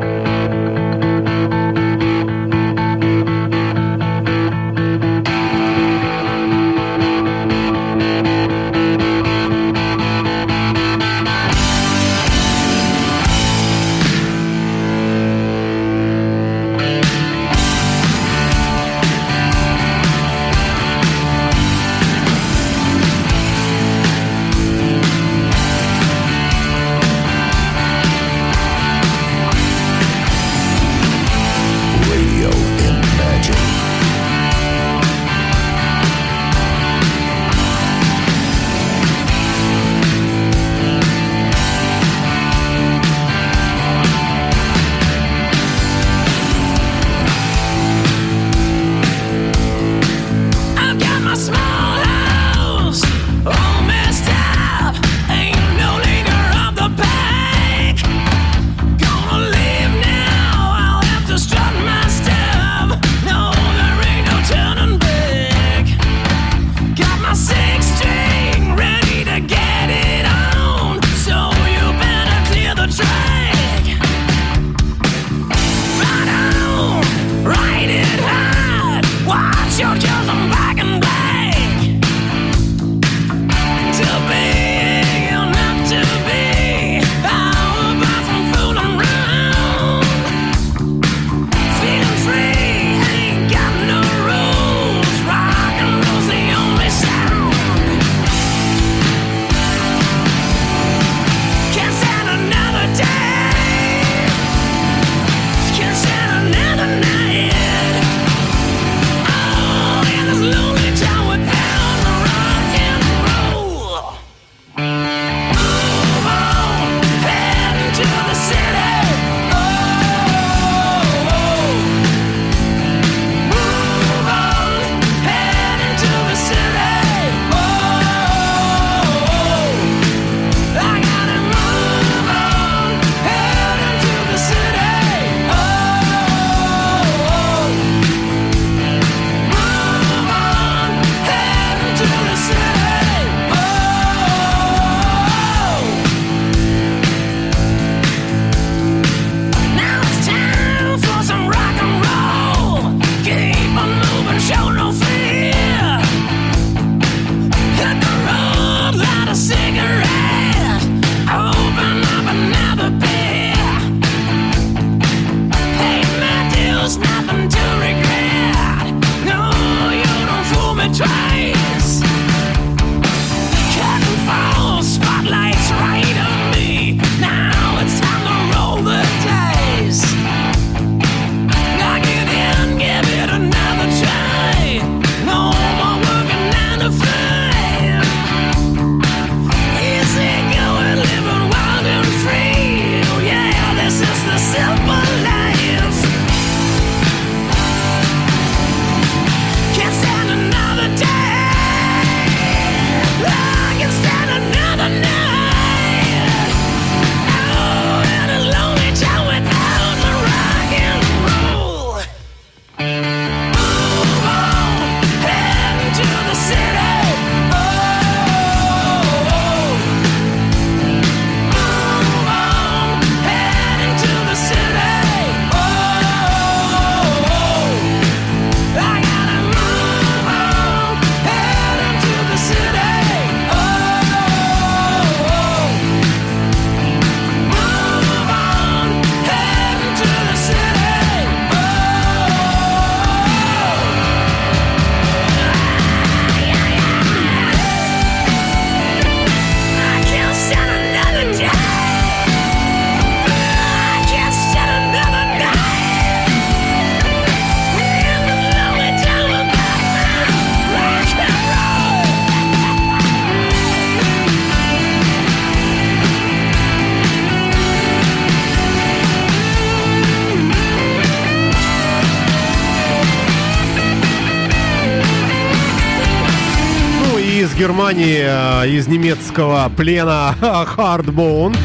И из Германии, э, из немецкого плена (laughs) Hardbone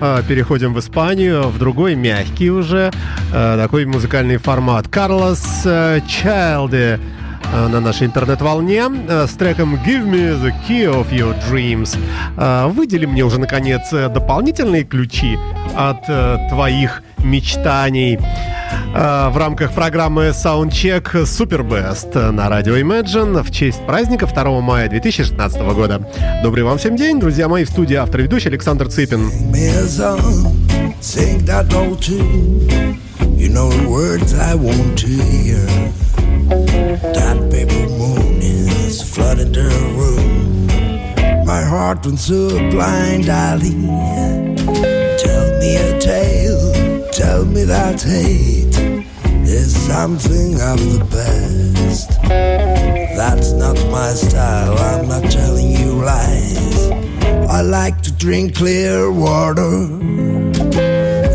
э, переходим в Испанию, в другой мягкий уже э, такой музыкальный формат. Карлос Чайлде на нашей интернет-волне с треком Give Me the Key of Your Dreams. Выдели мне уже, наконец, дополнительные ключи от твоих мечтаний в рамках программы Soundcheck Super Best на радио Imagine в честь праздника 2 мая 2016 года. Добрый вам всем день, друзья мои, в студии автор ведущий Александр Цыпин. a. My heart went so blind alley. Tell me a tale, tell me that hate is something of the best. That's not my style, I'm not telling you lies. I like to drink clear water.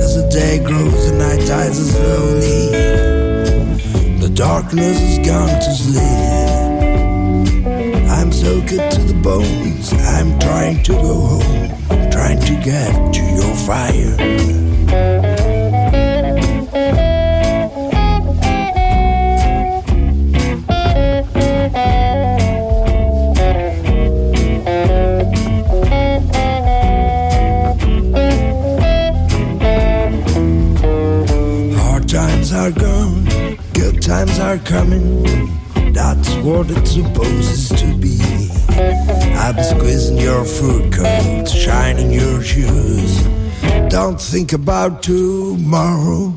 As the day grows, the night dies slowly. The darkness has gone to sleep. I'm so good to the bones. I'm trying to go home, trying to get to your fire. Times are coming. that's what it supposes to be. I'll be squeezing your fur coat, shining your shoes. Don't think about tomorrow.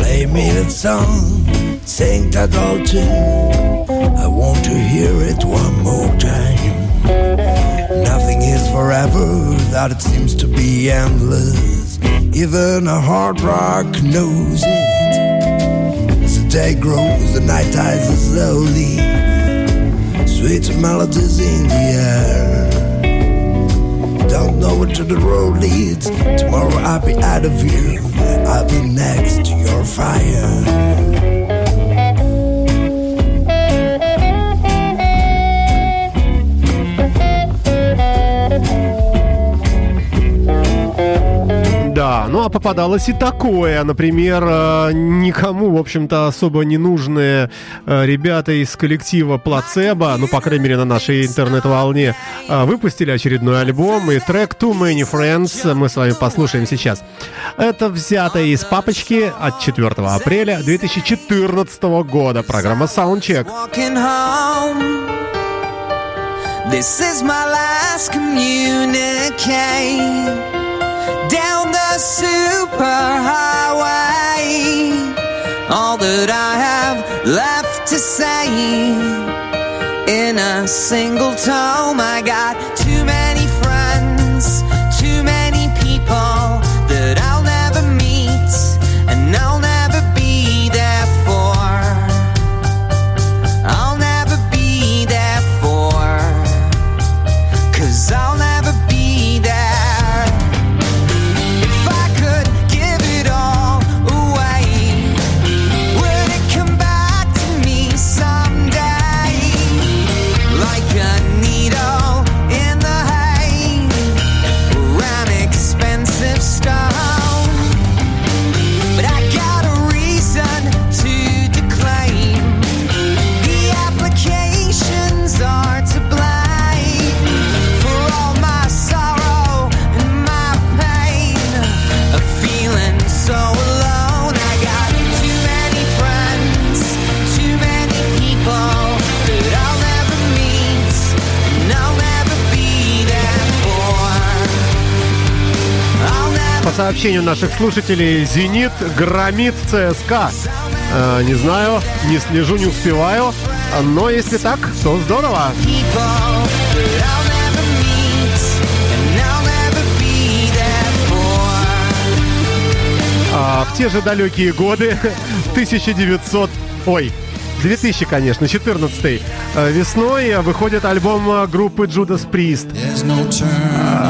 Play me that song, sing that old tune. I want to hear it one more time. Nothing is forever, that it seems to be endless. Even a hard rock knows it. Day grows, the night dies slowly. Sweet melodies in the air. Don't know where the road leads. Tomorrow I'll be out of here. I'll be next to your fire. Да, ну а попадалось и такое. Например, э, никому, в общем-то, особо не нужные э, ребята из коллектива Плацебо, ну, по крайней мере, на нашей интернет-волне, э, выпустили очередной альбом и трек Too Many Friends мы с вами послушаем сейчас. Это взято из папочки от 4 апреля 2014 года. Программа Soundcheck. This is my last communique down the superhighway. All that I have left to say in a single tome. I got too many сообщению наших слушателей, «Зенит» громит ЦСКА. Э, не знаю, не слежу, не успеваю. Но если так, то здорово. А, в те же далекие годы, (laughs) 1900... Ой, 2000, конечно, 14 весной выходит альбом э, группы Judas Priest.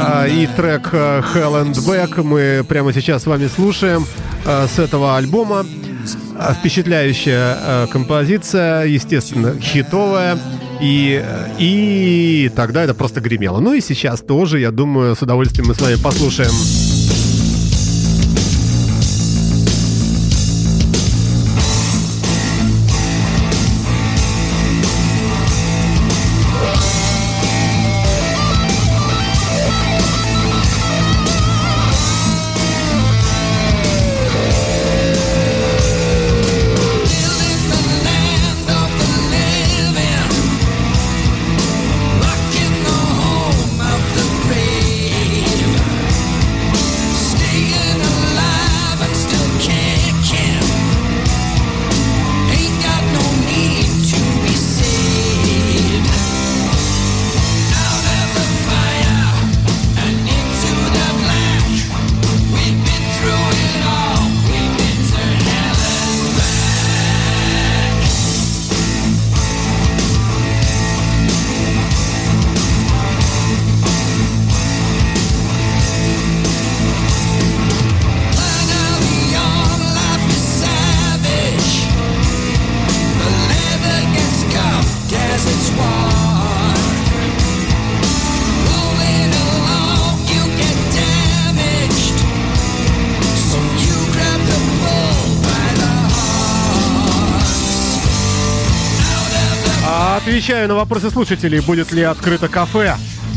А, И трек э, Hell and Back мы прямо сейчас с вами слушаем э, с этого альбома. А, Впечатляющая э, композиция, естественно, хитовая. И, и тогда это просто гремело. Ну и сейчас тоже, я думаю, с удовольствием мы с вами послушаем. Отвечаю на вопросы слушателей, будет ли открыто кафе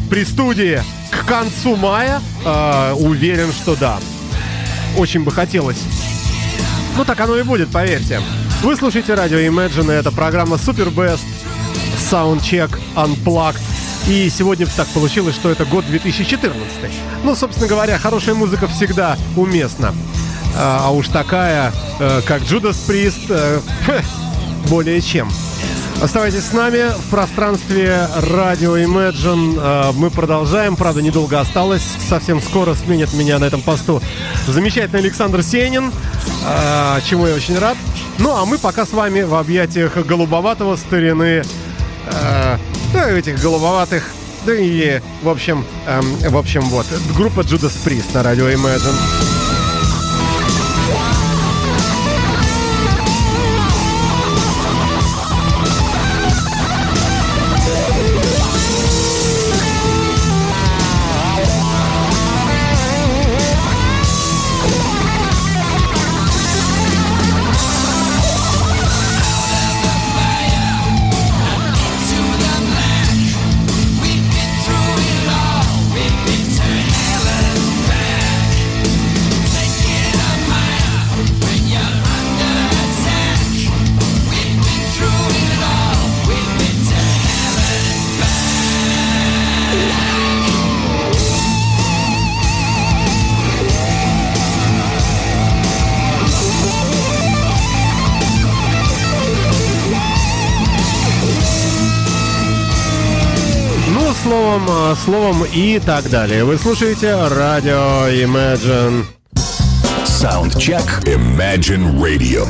при студии к концу мая. Э, уверен, что да. Очень бы хотелось. Ну так оно и будет, поверьте. Вы слушаете радио Imagine, это программа Super Best Soundcheck Unplugged. И сегодня так получилось, что это год 2014. Ну, собственно говоря, хорошая музыка всегда уместна. А, а уж такая, э, как Judas Priest, э, (laughs) более чем. Оставайтесь с нами в пространстве радио Imagine. Э, Мы продолжаем, правда, недолго осталось. Совсем скоро сменит меня на этом посту замечательный Александр Сенин, э, чему я очень рад. Ну, а мы пока с вами в объятиях голубоватого старины, э, да, этих голубоватых, да и, в общем, эм, в общем, вот, группа Judas Priest на радио Imagine. Словом, и так далее. Вы слушаете радио Imagine. Soundcheck Imagine Radio.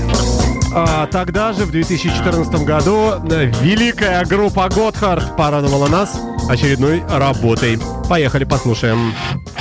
А тогда же, в 2014 году, э, великая группа Готхард порадовала нас очередной работой. Поехали, послушаем. Radio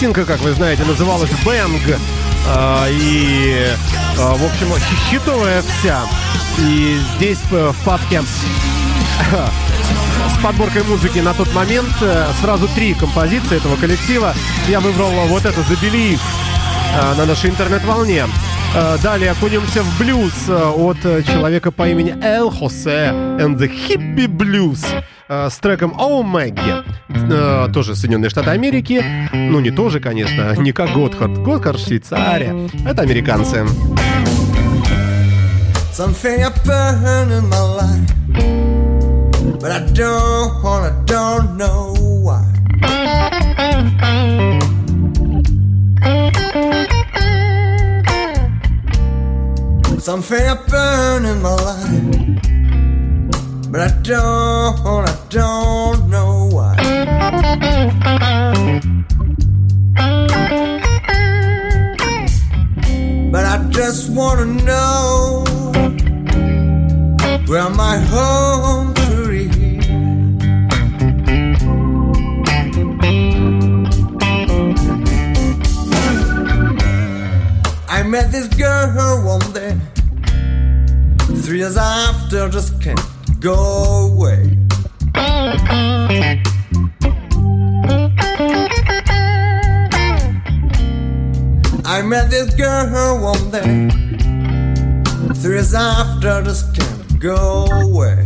Пластинка, как вы знаете, называлась «Бэнг». А, И, а, в общем, хитовая вся. И здесь э, в папке с подборкой музыки на тот момент э, сразу три композиции этого коллектива. Я выбрал вот это «The Belief» на нашей интернет-волне. Э, Далее окунемся в блюз э, от э, человека по имени Эл Хосе and the Hippie Blues э, с треком «Oh Maggie». Э, Тоже Соединенные Штаты Америки. Ну, не тоже, конечно, (laughs) не как Готхард. Готхард Швейцария. Это американцы. Something I in my life, but I don't wanna, don't know why. Something I burn in my life, but I don't wanna, don't know why. But I just wanna know where my home is. I met this girl one day. Three years after, just can't go away. I met this girl one day. Three years after, just can't go away.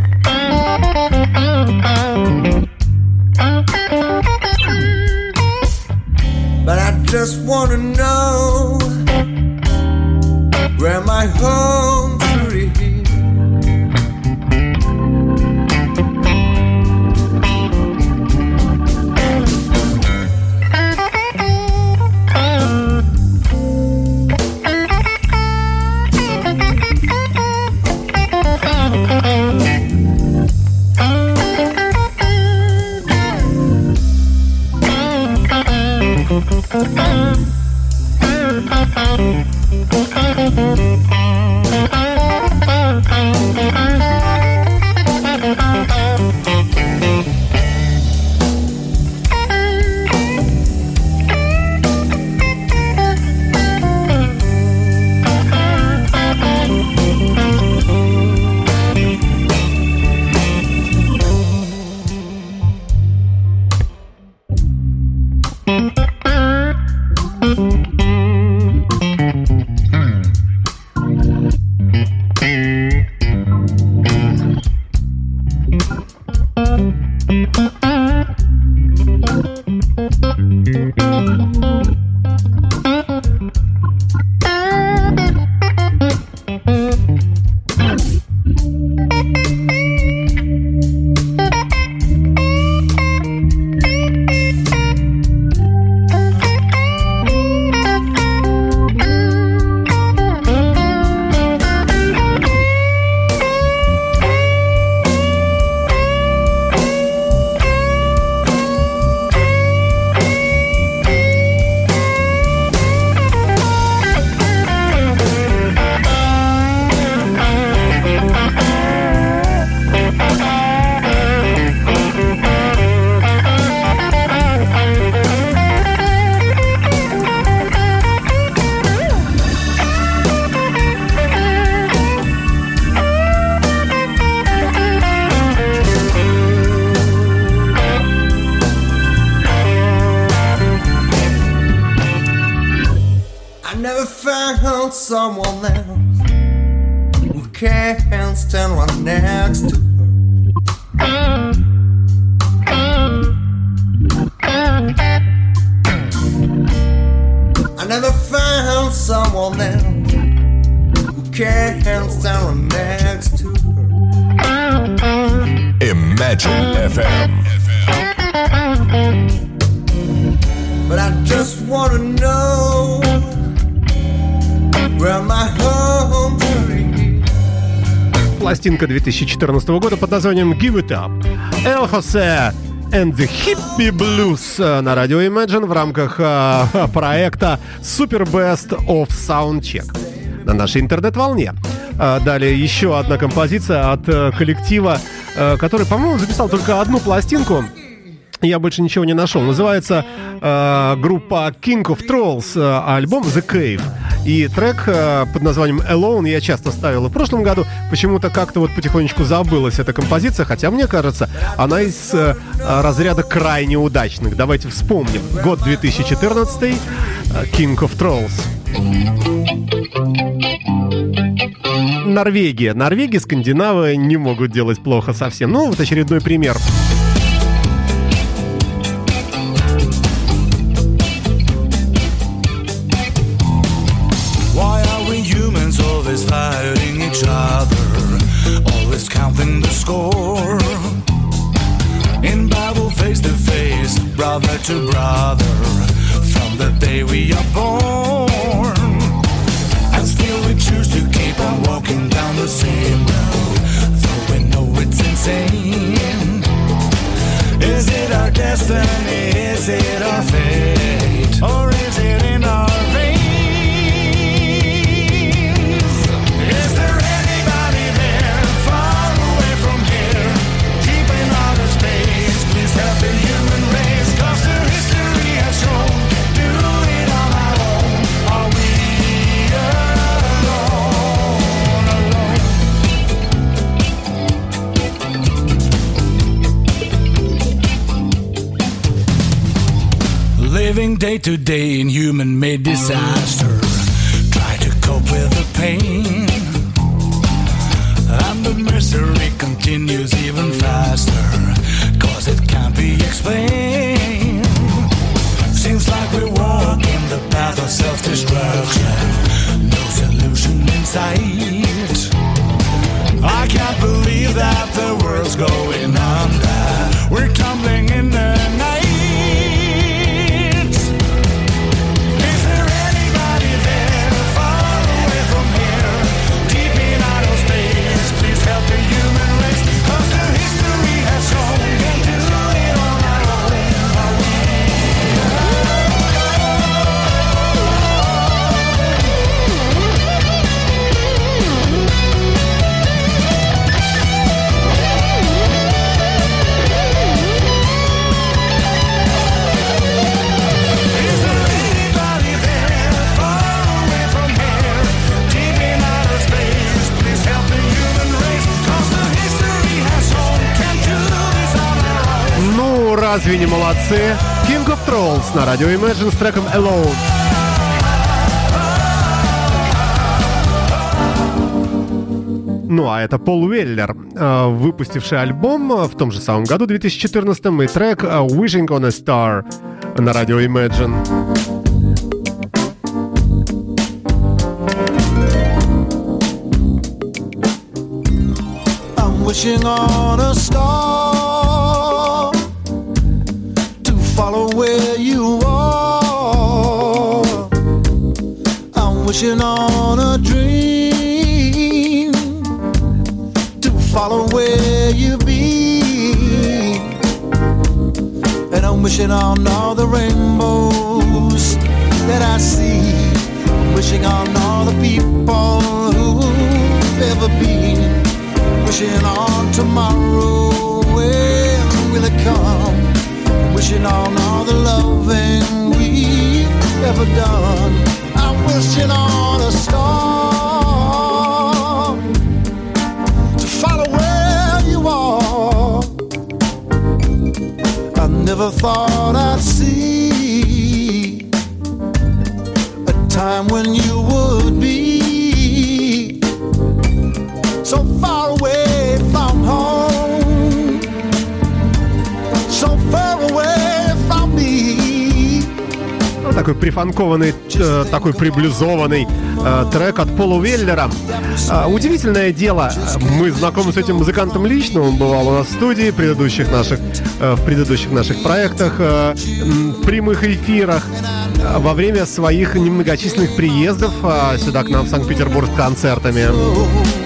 But I just wanna know where my home Thank you. 2014 года под названием «Give It Up». Эл Хосе and the Hippie Blues на радио Imagine в рамках э, проекта Super Best of Soundcheck на нашей интернет-волне. Э, Далее еще одна композиция от э, коллектива, э, который, по-моему, записал только одну пластинку. я больше ничего не нашел. Называется э, группа King of Trolls, э, альбом The Cave. И трек э, под названием Alone я часто ставил в прошлом году. Почему-то как-то вот потихонечку забылась эта композиция, хотя мне кажется, она из э, разряда крайне удачных. Давайте вспомним. Год 2014, э, King of Trolls. Норвегия. Норвегия, скандинавы не могут делать плохо совсем. Ну, вот очередной пример. Why Living day to day in human made disaster. Try to cope with the pain. And the misery continues even faster. Cause it can't be explained. Seems like we walk in the path of self destruction. No solution in sight. I can't believe that the world's going under. We're tumbling in the night. Разве не молодцы? King of Trolls на радио Imagine с треком Alone. Ну, а это Пол Уэллер, э, выпустивший альбом э, в том же самом году, 2014 и трек э, Wishing on a Star на радио Imagine. I'm wishing on a star wishing on all the rainbows that I see. I'm wishing on all the people who've ever been. Wishing on tomorrow when will it come? Wishing on all the loving we've ever done. I'm wishing on a star never thought i'd see a time when you would be so far away from home, so far away from me. Ну, такой прифанкованный, э, такой приблюзованный э, трек от Пола Веллера. А, удивительное дело, мы знакомы с этим музыкантом лично, он бывал у нас в студии предыдущих наших, э, в предыдущих наших проектах, э, в прямых эфирах, э, во время своих немногочисленных приездов э, сюда к нам в Санкт-Петербург с концертами.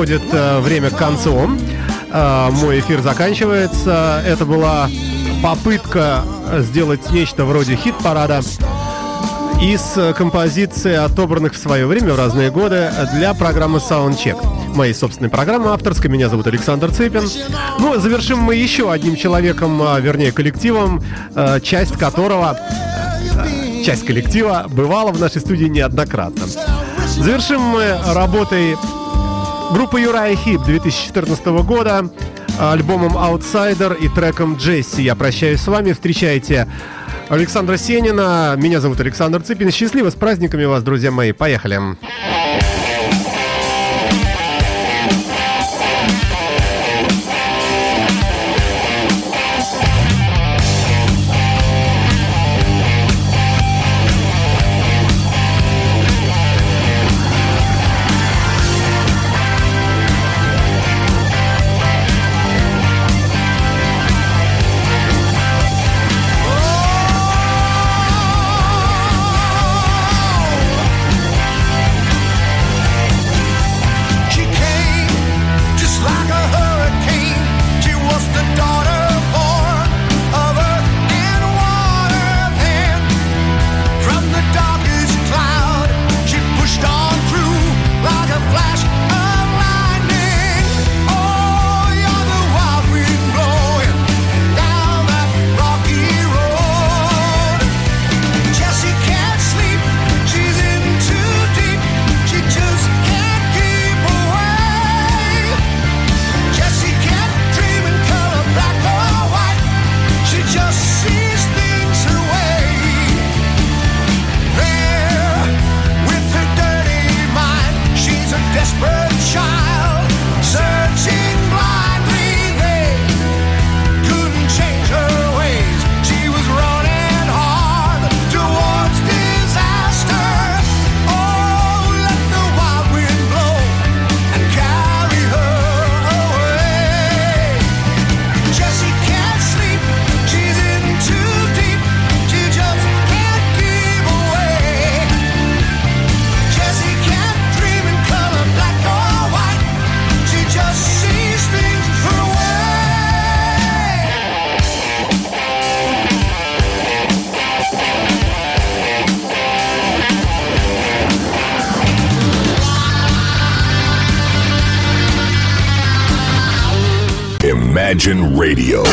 Подходит э, время к концу. Э, мой эфир заканчивается. Это была попытка сделать нечто вроде хит-парада из э, композиций, отобранных в свое время в разные годы для программы Soundcheck. Моей собственной программы авторской. Меня зовут Александр Цыпин. Ну, завершим мы еще одним человеком, а, вернее, коллективом, часть которого часть коллектива бывала в нашей студии неоднократно. Завершим мы работой группы Юрая Хип 2014 года, альбомом Outsider и треком Джесси. Я прощаюсь с вами. Встречайте Александра Сенина. Меня зовут Александр Цыпин. Счастливо, с праздниками вас, друзья мои. Поехали. She Religion Radio.